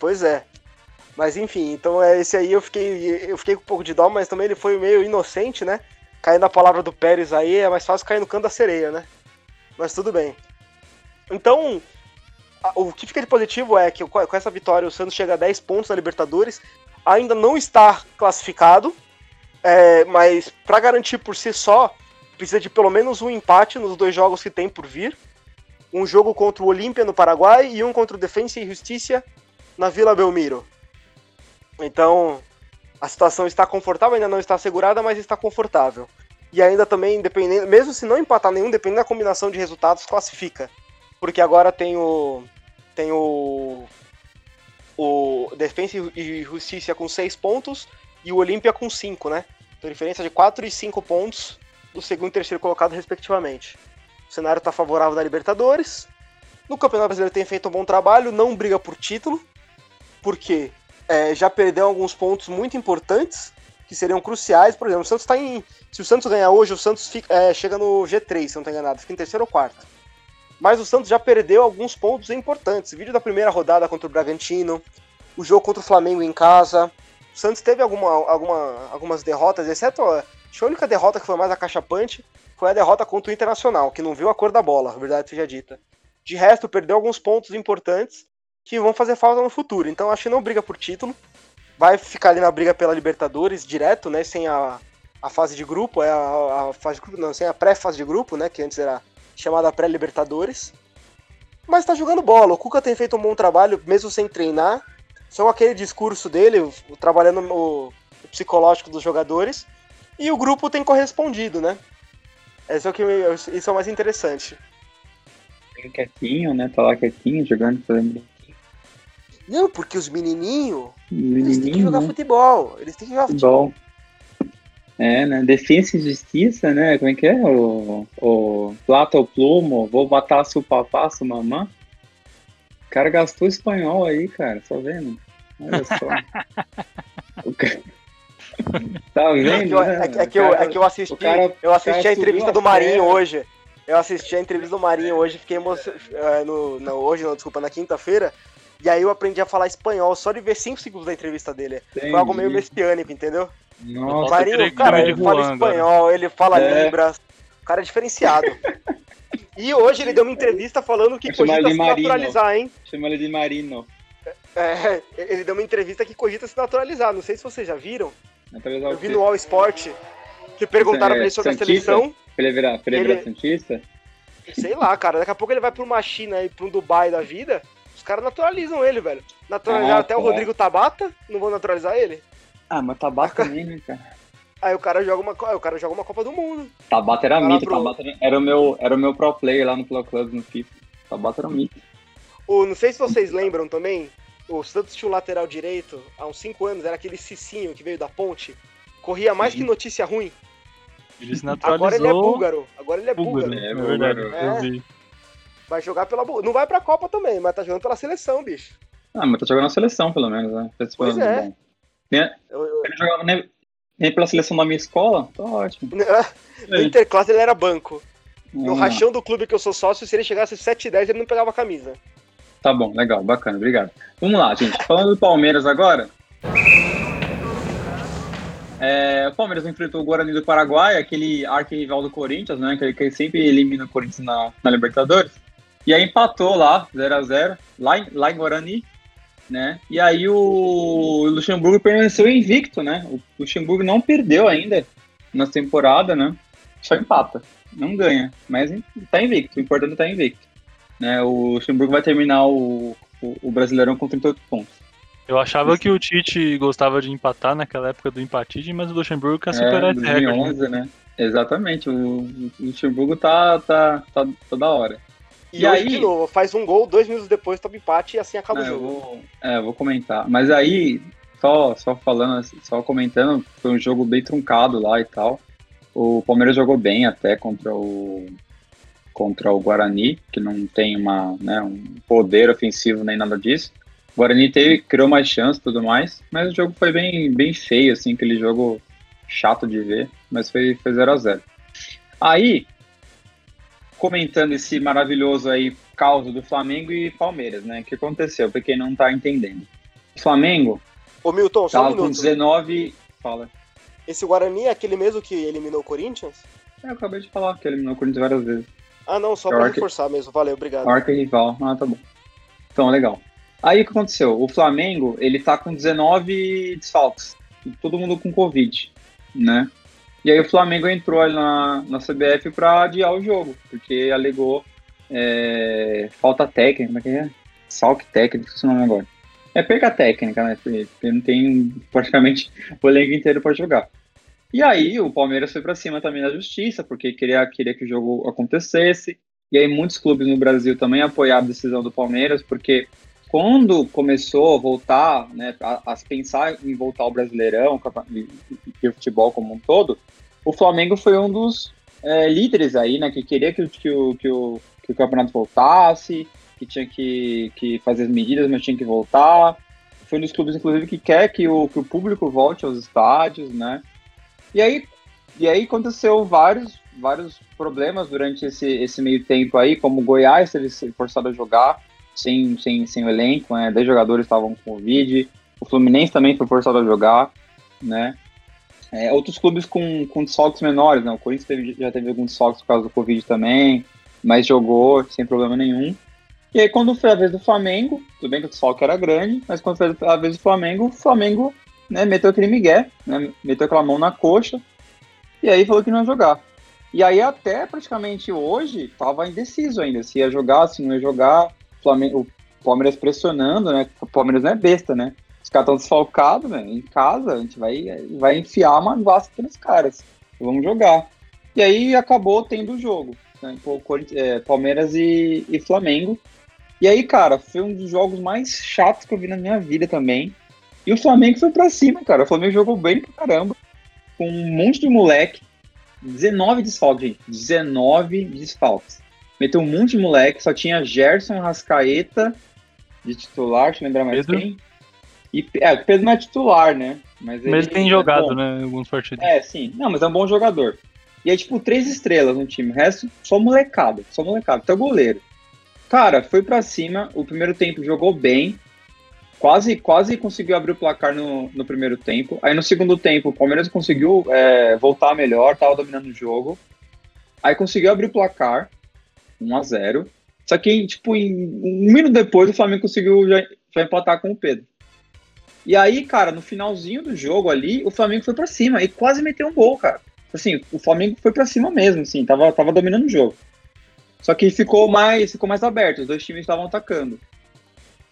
Pois é. Mas enfim, então é esse aí eu fiquei, eu fiquei com um pouco de dó, mas também ele foi meio inocente, né? Cair na palavra do Pérez aí é mais fácil cair no canto da sereia, né? Mas tudo bem. Então, a- o que fica de positivo é que com com essa vitória o Santos chega a 10 pontos na Libertadores, ainda não está classificado, é, mas para garantir por si só, precisa de pelo menos um empate nos dois jogos que tem por vir. Um jogo contra o Olímpia no Paraguai e um contra o Defensa e Justiça na Vila Belmiro. Então, a situação está confortável, ainda não está assegurada, mas está confortável. E ainda também, dependendo, mesmo se não empatar nenhum, dependendo da combinação de resultados, classifica. Porque agora tem o. Tem o. O Defensa e Justiça com 6 pontos e o Olímpia com 5, né? Então diferença de 4 e 5 pontos do segundo e terceiro colocado, respectivamente. O cenário está favorável da Libertadores. No Campeonato Brasileiro tem feito um bom trabalho, não briga por título, porque é, já perdeu alguns pontos muito importantes que seriam cruciais. Por exemplo, o Santos está em. Se o Santos ganhar hoje, o Santos fica, é, chega no G3, se não estou enganado, fica em terceiro ou quarto. Mas o Santos já perdeu alguns pontos importantes. Vídeo da primeira rodada contra o Bragantino, o jogo contra o Flamengo em casa. O Santos teve alguma, alguma, algumas derrotas, exceto a, a única derrota que foi mais acachapante foi a derrota contra o Internacional, que não viu a cor da bola, a verdade seja dita. De resto, perdeu alguns pontos importantes que vão fazer falta no futuro. Então acho que não briga por título. Vai ficar ali na briga pela Libertadores direto, né? Sem a, a fase de grupo, é a, a fase não, sem a pré-fase de grupo, né? Que antes era chamada pré-Libertadores. Mas tá jogando bola. O Cuca tem feito um bom trabalho, mesmo sem treinar. Só aquele discurso dele, trabalhando o, o psicológico dos jogadores. E o grupo tem correspondido, né? Esse é o que isso é o mais interessante. Quietinho, né? Tá lá quietinho, jogando, fazendo não, porque os menininhos, eles têm que jogar né? futebol. Eles têm que jogar futebol. futebol. É, né? Defesa e justiça, né? Como é que é? O, o plata ou plumo, vou matar seu papá, sua mamã. O cara gastou espanhol aí, cara, tá vendo? Olha só. o cara... Tá vendo? É que, né? é, que eu, é que eu assisti, cara, eu assisti a entrevista do Marinho hoje. Eu assisti a entrevista do Marinho hoje, fiquei emocionado. Uh, no, no, hoje, não, desculpa, na quinta-feira. E aí eu aprendi a falar espanhol só de ver 5 segundos da entrevista dele. Entendi. Foi algo meio messiânico, entendeu? Nossa, Marinho, cara, ele fala espanhol, ele fala é. libras. O cara é diferenciado. e hoje ele deu uma entrevista falando que cogita se naturalizar, hein? Chama ele de Marino. É, ele deu uma entrevista que cogita se naturalizar. Não sei se vocês já viram. Eu vi no All Sport que perguntaram é, pra ele sobre Santista? a seleção. Pra ele virar, pra ele virar Santista? Sei lá, cara. Daqui a pouco ele vai pra uma China e pra um Dubai da vida caras naturalizam ele, velho. Naturalizaram ah, até o Rodrigo Tabata, não vão naturalizar ele? Ah, mas Tabata também, né, cara? Aí o cara joga uma, o cara joga uma Copa do Mundo. Tabata era mito, pro... Tabata era o meu, era o meu pro play lá no Pro Club no FIFA. Tabata era mito. O, não sei se vocês lembram também, o Santos tinha um lateral direito, há uns 5 anos, era aquele Cicinho que veio da ponte. Corria mais Sim. que notícia ruim. Ele se naturalizou. Agora ele é búlgaro. Agora ele é búlgaro. búlgaro. É, é verdade, é. Eu. Vai jogar pela. Não vai pra Copa também, mas tá jogando pela seleção, bicho. Ah, mas tá jogando na seleção, pelo menos, né? Pois é. Nem, eu, eu... Ele jogava nem, nem pela seleção da minha escola? Tá ótimo. no Interclasse ele era banco. No hum. rachão do clube que eu sou sócio, se ele chegasse 7 e 10, ele não pegava a camisa. Tá bom, legal, bacana, obrigado. Vamos lá, gente. Falando do Palmeiras agora. É, o Palmeiras enfrentou o Guarani do Paraguai, aquele arquirrival do Corinthians, né? Que, que sempre elimina o Corinthians na, na Libertadores. E aí empatou lá, 0 a 0 lá, em, lá em Guarani, né? E aí o Luxemburgo permaneceu invicto, né? O Luxemburgo não perdeu ainda na temporada, né? Só empata, não ganha, mas tá invicto. O importante é tá invicto. Né? O Luxemburgo vai terminar o, o, o Brasileirão com 38 pontos. Eu achava que o Tite gostava de empatar naquela época do empatite, mas o Luxemburgo quer superar é, esse recorde. Né? né? Exatamente, o, o Luxemburgo tá, tá, tá toda hora. E, e aí, de novo, faz um gol, dois minutos depois toma empate e assim acaba é, o jogo. Vou, é, vou comentar. Mas aí, só, só falando, só comentando, foi um jogo bem truncado lá e tal. O Palmeiras jogou bem até contra o contra o Guarani, que não tem uma, né, um poder ofensivo nem nada disso. O Guarani teve, criou mais chances e tudo mais, mas o jogo foi bem, bem feio, assim, aquele jogo chato de ver, mas foi, foi 0 a 0 Aí, comentando esse maravilhoso aí caos do Flamengo e Palmeiras, né? O que aconteceu, pra quem não tá entendendo. O Flamengo. Ô Milton, só um minuto. com 19. Fala. Esse Guarani é aquele mesmo que eliminou o Corinthians? É, eu acabei de falar que eliminou o Corinthians várias vezes. Ah, não, só é pra reforçar mesmo. Valeu, obrigado. Arca rival. Ah, tá bom. Então, legal. Aí o que aconteceu? O Flamengo, ele tá com 19 desfalques. Todo mundo com Covid, né? E aí o Flamengo entrou na, na CBF para adiar o jogo, porque alegou é, falta técnica, como é que é? Salque técnico, esse nome agora. É perca técnica, né? Porque não tem praticamente o elenco inteiro para jogar. E aí o Palmeiras foi para cima também da justiça, porque queria, queria que o jogo acontecesse. E aí muitos clubes no Brasil também apoiaram a decisão do Palmeiras, porque quando começou a voltar, né, a, a pensar em voltar ao Brasileirão e, o futebol como um todo, o Flamengo foi um dos é, líderes aí, né, que queria que, que, o, que, o, que o campeonato voltasse, que tinha que, que fazer as medidas, mas tinha que voltar. Foi um dos clubes, inclusive, que quer que o, que o público volte aos estádios, né? E aí, e aí aconteceu vários, vários problemas durante esse, esse meio tempo aí, como o Goiás teve forçado a jogar sem, sem, sem o elenco, né? 10 jogadores estavam com Covid, o Fluminense também foi forçado a jogar, né? É, outros clubes com, com desfalques menores, né? O Corinthians teve, já teve alguns desfalques por causa do Covid também, mas jogou sem problema nenhum. E aí, quando foi a vez do Flamengo, tudo bem que o desfalque era grande, mas quando foi a vez do Flamengo, o Flamengo né, meteu aquele migué, né, meteu aquela mão na coxa, e aí falou que não ia jogar. E aí, até praticamente hoje, tava indeciso ainda, se ia jogar, se não ia jogar. Flamengo, o Palmeiras pressionando, né? O Palmeiras não é besta, né? Os caras estão desfalcados, né? Em casa, a gente vai, vai enfiar uma vasca nos caras. Vamos jogar. E aí acabou tendo o jogo. Né? É, Palmeiras e, e Flamengo. E aí, cara, foi um dos jogos mais chatos que eu vi na minha vida também. E o Flamengo foi pra cima, cara. O Flamengo jogou bem pra caramba. Com um monte de moleque. 19 desfalques, gente. 19 desfalques. Meteu um monte de moleque. Só tinha Gerson, Rascaeta de titular. Deixa eu lembrar mais Pedro. quem. E, é, o Pedro não é titular, né? Mas ele, ele tem é jogado, bom. né? Alguns partidos. É, sim. Não, mas é um bom jogador. E aí, tipo, três estrelas no time. O resto, só molecada. Só molecada. Até o goleiro. Cara, foi para cima. O primeiro tempo jogou bem. Quase, quase conseguiu abrir o placar no, no primeiro tempo. Aí no segundo tempo, o Palmeiras conseguiu é, voltar melhor, tava dominando o jogo. Aí conseguiu abrir o placar, 1 a 0 Só que, tipo, em, um minuto depois, o Flamengo conseguiu já, já empatar com o Pedro. E aí, cara, no finalzinho do jogo ali, o Flamengo foi para cima e quase meteu um gol, cara. Assim, o Flamengo foi para cima mesmo, assim, tava, tava dominando o jogo. Só que ficou mais, ficou mais aberto, os dois times estavam atacando.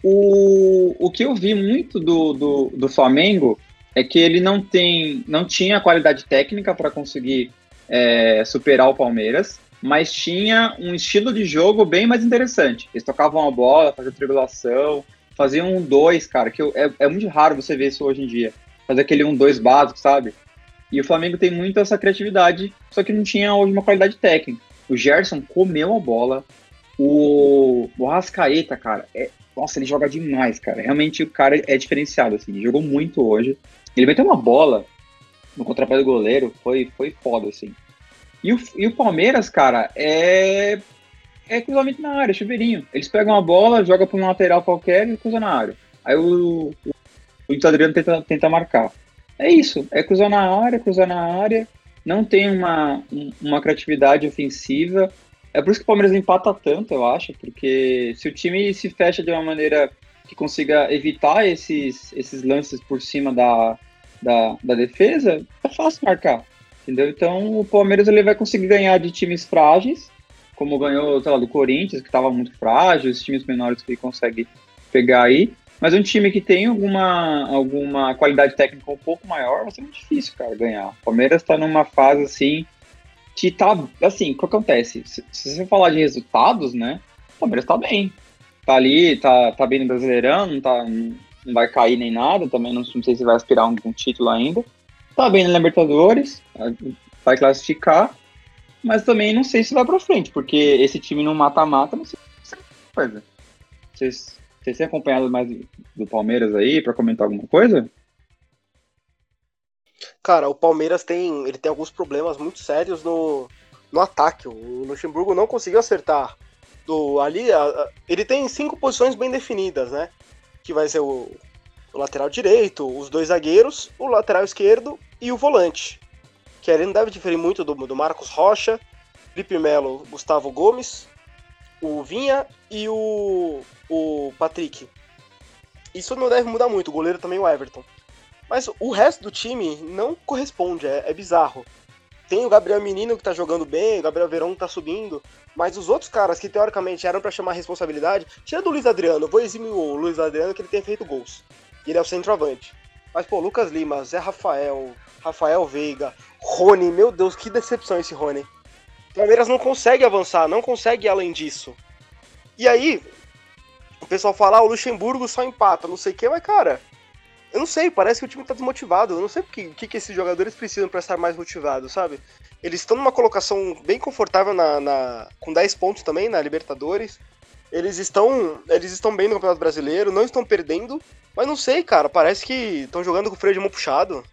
O, o que eu vi muito do, do, do Flamengo é que ele não tem, não tinha qualidade técnica para conseguir é, superar o Palmeiras, mas tinha um estilo de jogo bem mais interessante. Eles tocavam a bola, faziam tribulação, faziam um dois, cara, que é, é muito raro você ver isso hoje em dia. Fazer aquele um dois básico, sabe? E o Flamengo tem muito essa criatividade, só que não tinha hoje uma qualidade técnica. O Gerson comeu a bola. O, o Rascaeta, cara, é, nossa, ele joga demais, cara. Realmente o cara é diferenciado, assim. Ele jogou muito hoje. Ele meteu uma bola no contrapé do goleiro, foi, foi foda, assim. E o, e o Palmeiras, cara, é, é cruzamento na área, chuveirinho. Eles pegam a bola, jogam para um lateral qualquer e cruzam na área. Aí o, o, Adriano tenta, tenta marcar. É isso, é cruzar na área, cruzar na área. Não tem uma, uma criatividade ofensiva. É por isso que o Palmeiras empata tanto, eu acho, porque se o time se fecha de uma maneira que consiga evitar esses, esses lances por cima da, da, da defesa, é fácil marcar, entendeu? Então o Palmeiras ele vai conseguir ganhar de times frágeis, como ganhou, sei lá, do Corinthians, que estava muito frágil, os times menores que ele consegue pegar aí, mas um time que tem alguma, alguma qualidade técnica um pouco maior, vai ser muito difícil, cara, ganhar. O Palmeiras está numa fase assim que tá, assim, o que acontece? Se, se, você falar de resultados, né, o Palmeiras tá bem. Tá ali, tá, tá bem no Brasileirão, não, tá, não vai cair nem nada, também não, não sei se vai aspirar um, um título ainda. Tá bem na Libertadores, vai classificar, mas também não sei se vai pra frente, porque esse time no mata-mata não sei se é coisa. Vocês, vocês têm acompanhado mais do Palmeiras aí para comentar alguma coisa? Cara, o Palmeiras tem, ele tem alguns problemas muito sérios no, no ataque. O Luxemburgo não conseguiu acertar. Do, ali, a, a, ele tem cinco posições bem definidas, né? Que vai ser o, o, lateral direito, os dois zagueiros, o lateral esquerdo e o volante. Que ele não deve diferir muito do, do Marcos Rocha, Felipe Melo, Gustavo Gomes, o Vinha e o, o Patrick. Isso não deve mudar muito, o goleiro também o Everton. Mas o resto do time não corresponde, é, é bizarro. tem o Gabriel Menino que tá jogando bem, o Gabriel Verão tá subindo, mas os outros caras que teoricamente eram para chamar responsabilidade, tira do Luiz Adriano, vou eximir o Luiz Adriano que ele tem feito gols. Ele é o centroavante. Mas, pô, Lucas Lima, Zé Rafael, Rafael Veiga, Rony, meu Deus, que decepção esse Rony. O Palmeiras não consegue avançar, não consegue ir além disso. E aí, o pessoal fala, ah, o Luxemburgo só empata, não sei o que, mas cara, eu não sei, parece que o time tá desmotivado. Eu não sei o que, que, que esses jogadores precisam para estar mais motivados, sabe? Eles estão numa colocação bem confortável na, na, com 10 pontos também na Libertadores. Eles estão, eles estão bem no Campeonato Brasileiro, não estão perdendo, mas não sei, cara, parece que estão jogando com o freio de mão puxado.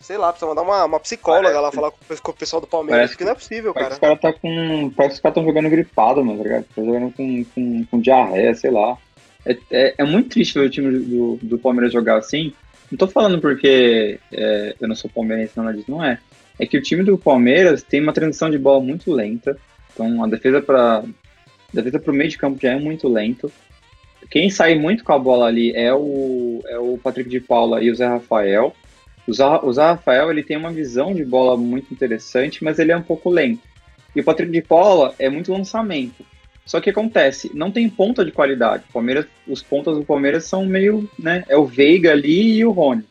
Sei lá, precisa mandar uma, uma psicóloga parece. lá falar com, o pessoal do Palmeiras, parece porque não é possível, cara. Os caras tá com. Parece que os caras estão jogando gripado, mano, tá ligado? Tá jogando com, com, com diarreia, sei lá. É, é, é, muito triste ver o time do, do Palmeiras jogar assim. Não tô falando porque é, eu não sou palmeirense, nada disso, não é. É que o time do Palmeiras tem uma transição de bola muito lenta. Então a defesa para defesa pro meio de campo já é muito lento. Quem sai muito com a bola ali é o, é o Patrick de Paula e o Zé Rafael. O Zé, o Zé Rafael ele tem uma visão de bola muito interessante, mas ele é um pouco lento. E o Patrick de Paula é muito lançamento. Só que acontece, não tem ponta de qualidade. Palmeiras, os pontas do Palmeiras são meio, né? É o Veiga ali e o Rony.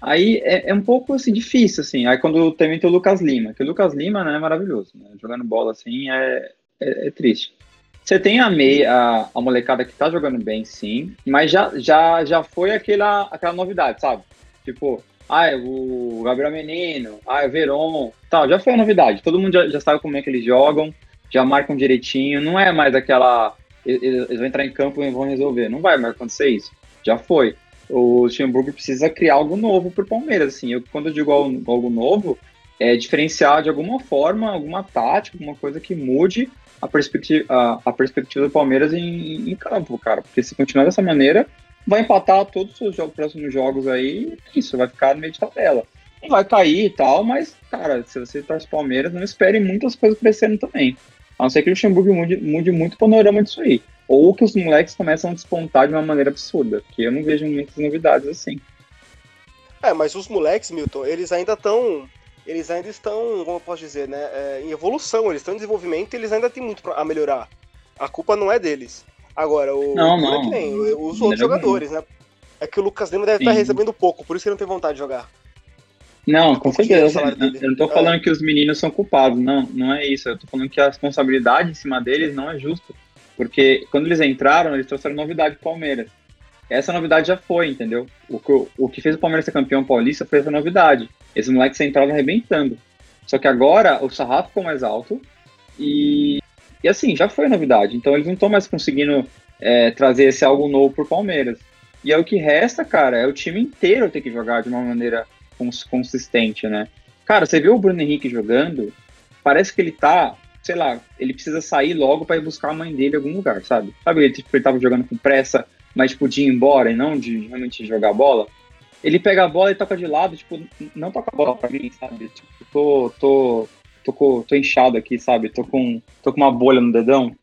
Aí é, é, um pouco assim difícil, assim. Aí quando também tem o Lucas Lima, que o Lucas Lima né, é maravilhoso, né? Jogando bola assim é, é, é, triste. Você tem a meia, a, a, molecada que tá jogando bem, sim, mas já, já, já foi aquela, aquela novidade, sabe? Tipo, ah, o Gabriel Menino, ah, o Veron, tal, já foi a novidade. Todo mundo já, já sabe como é que eles jogam já marcam direitinho, não é mais aquela. Eles vão entrar em campo e vão resolver. Não vai mais acontecer isso. Já foi. O Luxemburgo precisa criar algo novo para o Palmeiras. Assim. Eu, quando eu digo algo novo, é diferenciar de alguma forma, alguma tática, alguma coisa que mude a perspectiva, a, a perspectiva do Palmeiras em, em, campo, cara. Porque se continuar dessa maneira, vai empatar todos os jogos, próximos jogos aí, isso, vai ficar no meio de tabela. Não vai cair e tal, mas, cara, se você torce Palmeiras, não espere muitas coisas crescendo também. A não ser que o Luxemburgo mude, mude muito o panorama disso aí. Ou que os moleques começam a despontar de uma maneira absurda, que eu não vejo muitas novidades assim. É, mas os moleques, Milton, eles ainda estão. Eles ainda estão, como eu posso dizer, né? É, em evolução, eles estão em desenvolvimento e eles ainda têm muito a melhorar. A culpa não é deles. Agora, o. Não, não. É que nem os outros jogadores, né? É que o Lucas Lima deve Sim. estar recebendo pouco, por isso que ele não tem vontade de jogar. Não, com certeza. Eu não tô falando é. que os meninos são culpados, não, não é isso. Eu tô falando que a responsabilidade em cima deles não é justa. Porque quando eles entraram, eles trouxeram novidade pro Palmeiras. Essa novidade já foi, entendeu? O que, o que fez o Palmeiras ser campeão paulista foi essa novidade. Esses moleques entraram arrebentando. Só que agora o sarrafo ficou mais alto e, e assim, já foi novidade. Então eles não estão mais conseguindo é, trazer esse algo novo pro Palmeiras. E é o que resta, cara, é o time inteiro ter que jogar de uma maneira consistente, né? Cara, você viu o Bruno Henrique jogando, parece que ele tá, sei lá, ele precisa sair logo para ir buscar a mãe dele em algum lugar, sabe? Sabe, ele, tipo, ele tava jogando com pressa, mas tipo, de ir embora e não de realmente jogar bola. Ele pega a bola e toca de lado, tipo, não toca a bola pra mim, sabe? Tipo, tô, tô, tô, tô inchado aqui, sabe? Tô com, tô com uma bolha no dedão.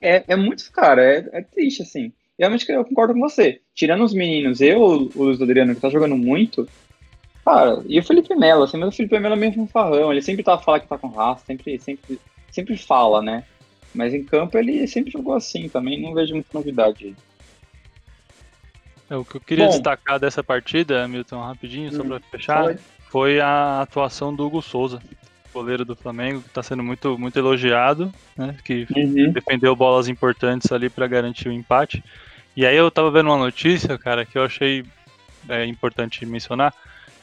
É, é muito, cara, é, é triste, assim. Realmente eu concordo com você. Tirando os meninos, eu, o Luiz Adriano, que tá jogando muito, Cara, e o Felipe Melo, assim, mas o Felipe Melo é mesmo um farrão, ele sempre tá falando que tá com raça, sempre, sempre, sempre fala, né? Mas em campo ele sempre jogou assim também, não vejo muita novidade. É, o que eu queria Bom, destacar dessa partida, Milton, rapidinho, só hum, pra fechar, foi a atuação do Hugo Souza, goleiro do Flamengo, que tá sendo muito, muito elogiado, né? Que uhum. defendeu bolas importantes ali para garantir o empate. E aí eu tava vendo uma notícia, cara, que eu achei é, importante mencionar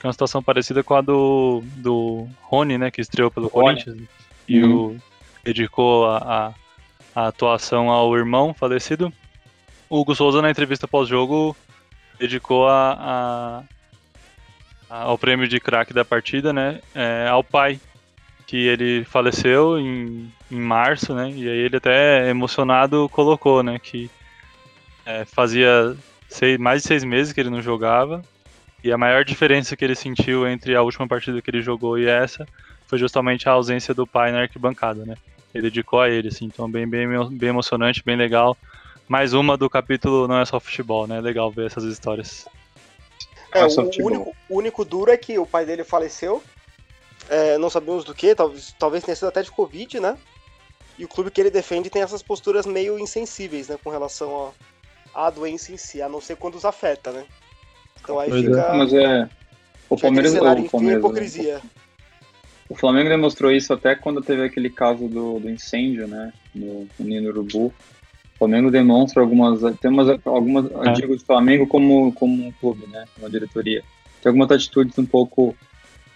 é uma situação parecida com a do, do Rony, né, que estreou pelo Rony. Corinthians e uhum. o, dedicou a, a, a, atuação ao irmão falecido. O Hugo Souza, na entrevista pós-jogo, dedicou a, a, ao prêmio de craque da partida, né, é, ao pai, que ele faleceu em, em março, né, e aí ele até emocionado colocou, né, que é, fazia seis, mais de seis meses que ele não jogava, e a maior diferença que ele sentiu entre a última partida que ele jogou e essa foi justamente a ausência do pai na arquibancada, né? Ele dedicou a ele, assim, então bem, bem, bem emocionante, bem legal. Mais uma do capítulo Não é só futebol, né? Legal ver essas histórias. É, o, único, o único duro é que o pai dele faleceu é, não sabemos do que, talvez, talvez tenha sido até de Covid, né? E o clube que ele defende tem essas posturas meio insensíveis, né, com relação à doença em si, a não ser quando os afeta, né? Então aí Pois é, fica, mas é. O Palmeiras, cenário, o enfim, Palmeiras, hipocrisia. O Flamengo demonstrou isso até quando teve aquele caso do, do incêndio, né? No, no Nino Urubu. O Flamengo demonstra algumas. Tem umas, algumas. É. digo do Flamengo como, como um clube, né? Uma diretoria. Tem algumas atitudes um pouco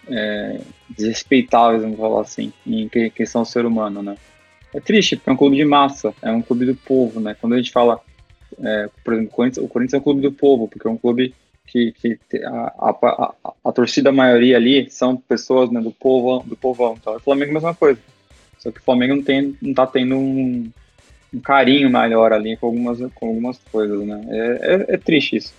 é, desrespeitáveis, vamos falar assim, em que- questão do ser humano, né? É triste, porque é um clube de massa, é um clube do povo, né? Quando a gente fala, é, por exemplo, o Corinthians, o Corinthians é um clube do povo, porque é um clube que, que a, a, a, a torcida maioria ali são pessoas né, do povo do povão. Então, o Flamengo é a mesma coisa. Só que o Flamengo não, tem, não tá tendo um, um carinho maior ali com algumas, com algumas coisas, né? É, é, é triste isso.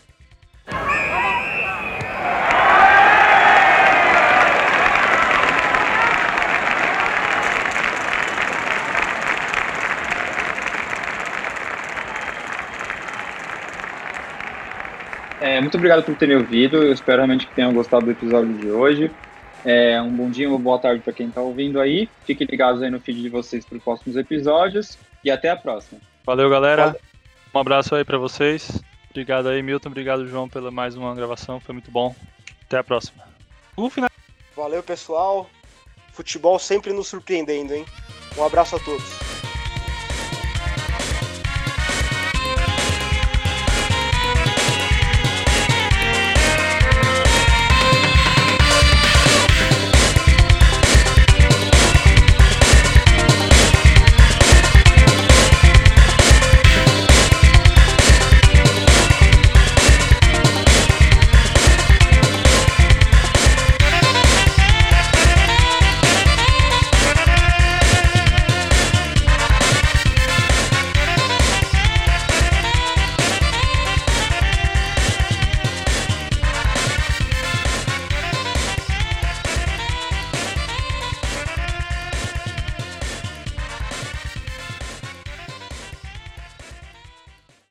É, muito obrigado por terem ouvido. Eu espero realmente que tenham gostado do episódio de hoje. É, um bom dia, uma boa tarde para quem está ouvindo aí. Fiquem ligados aí no feed de vocês para os próximos episódios. E até a próxima. Valeu, galera. Valeu. Um abraço aí pra vocês. Obrigado aí, Milton. Obrigado, João, pela mais uma gravação. Foi muito bom. Até a próxima. O final. Valeu, pessoal. Futebol sempre nos surpreendendo, hein? Um abraço a todos.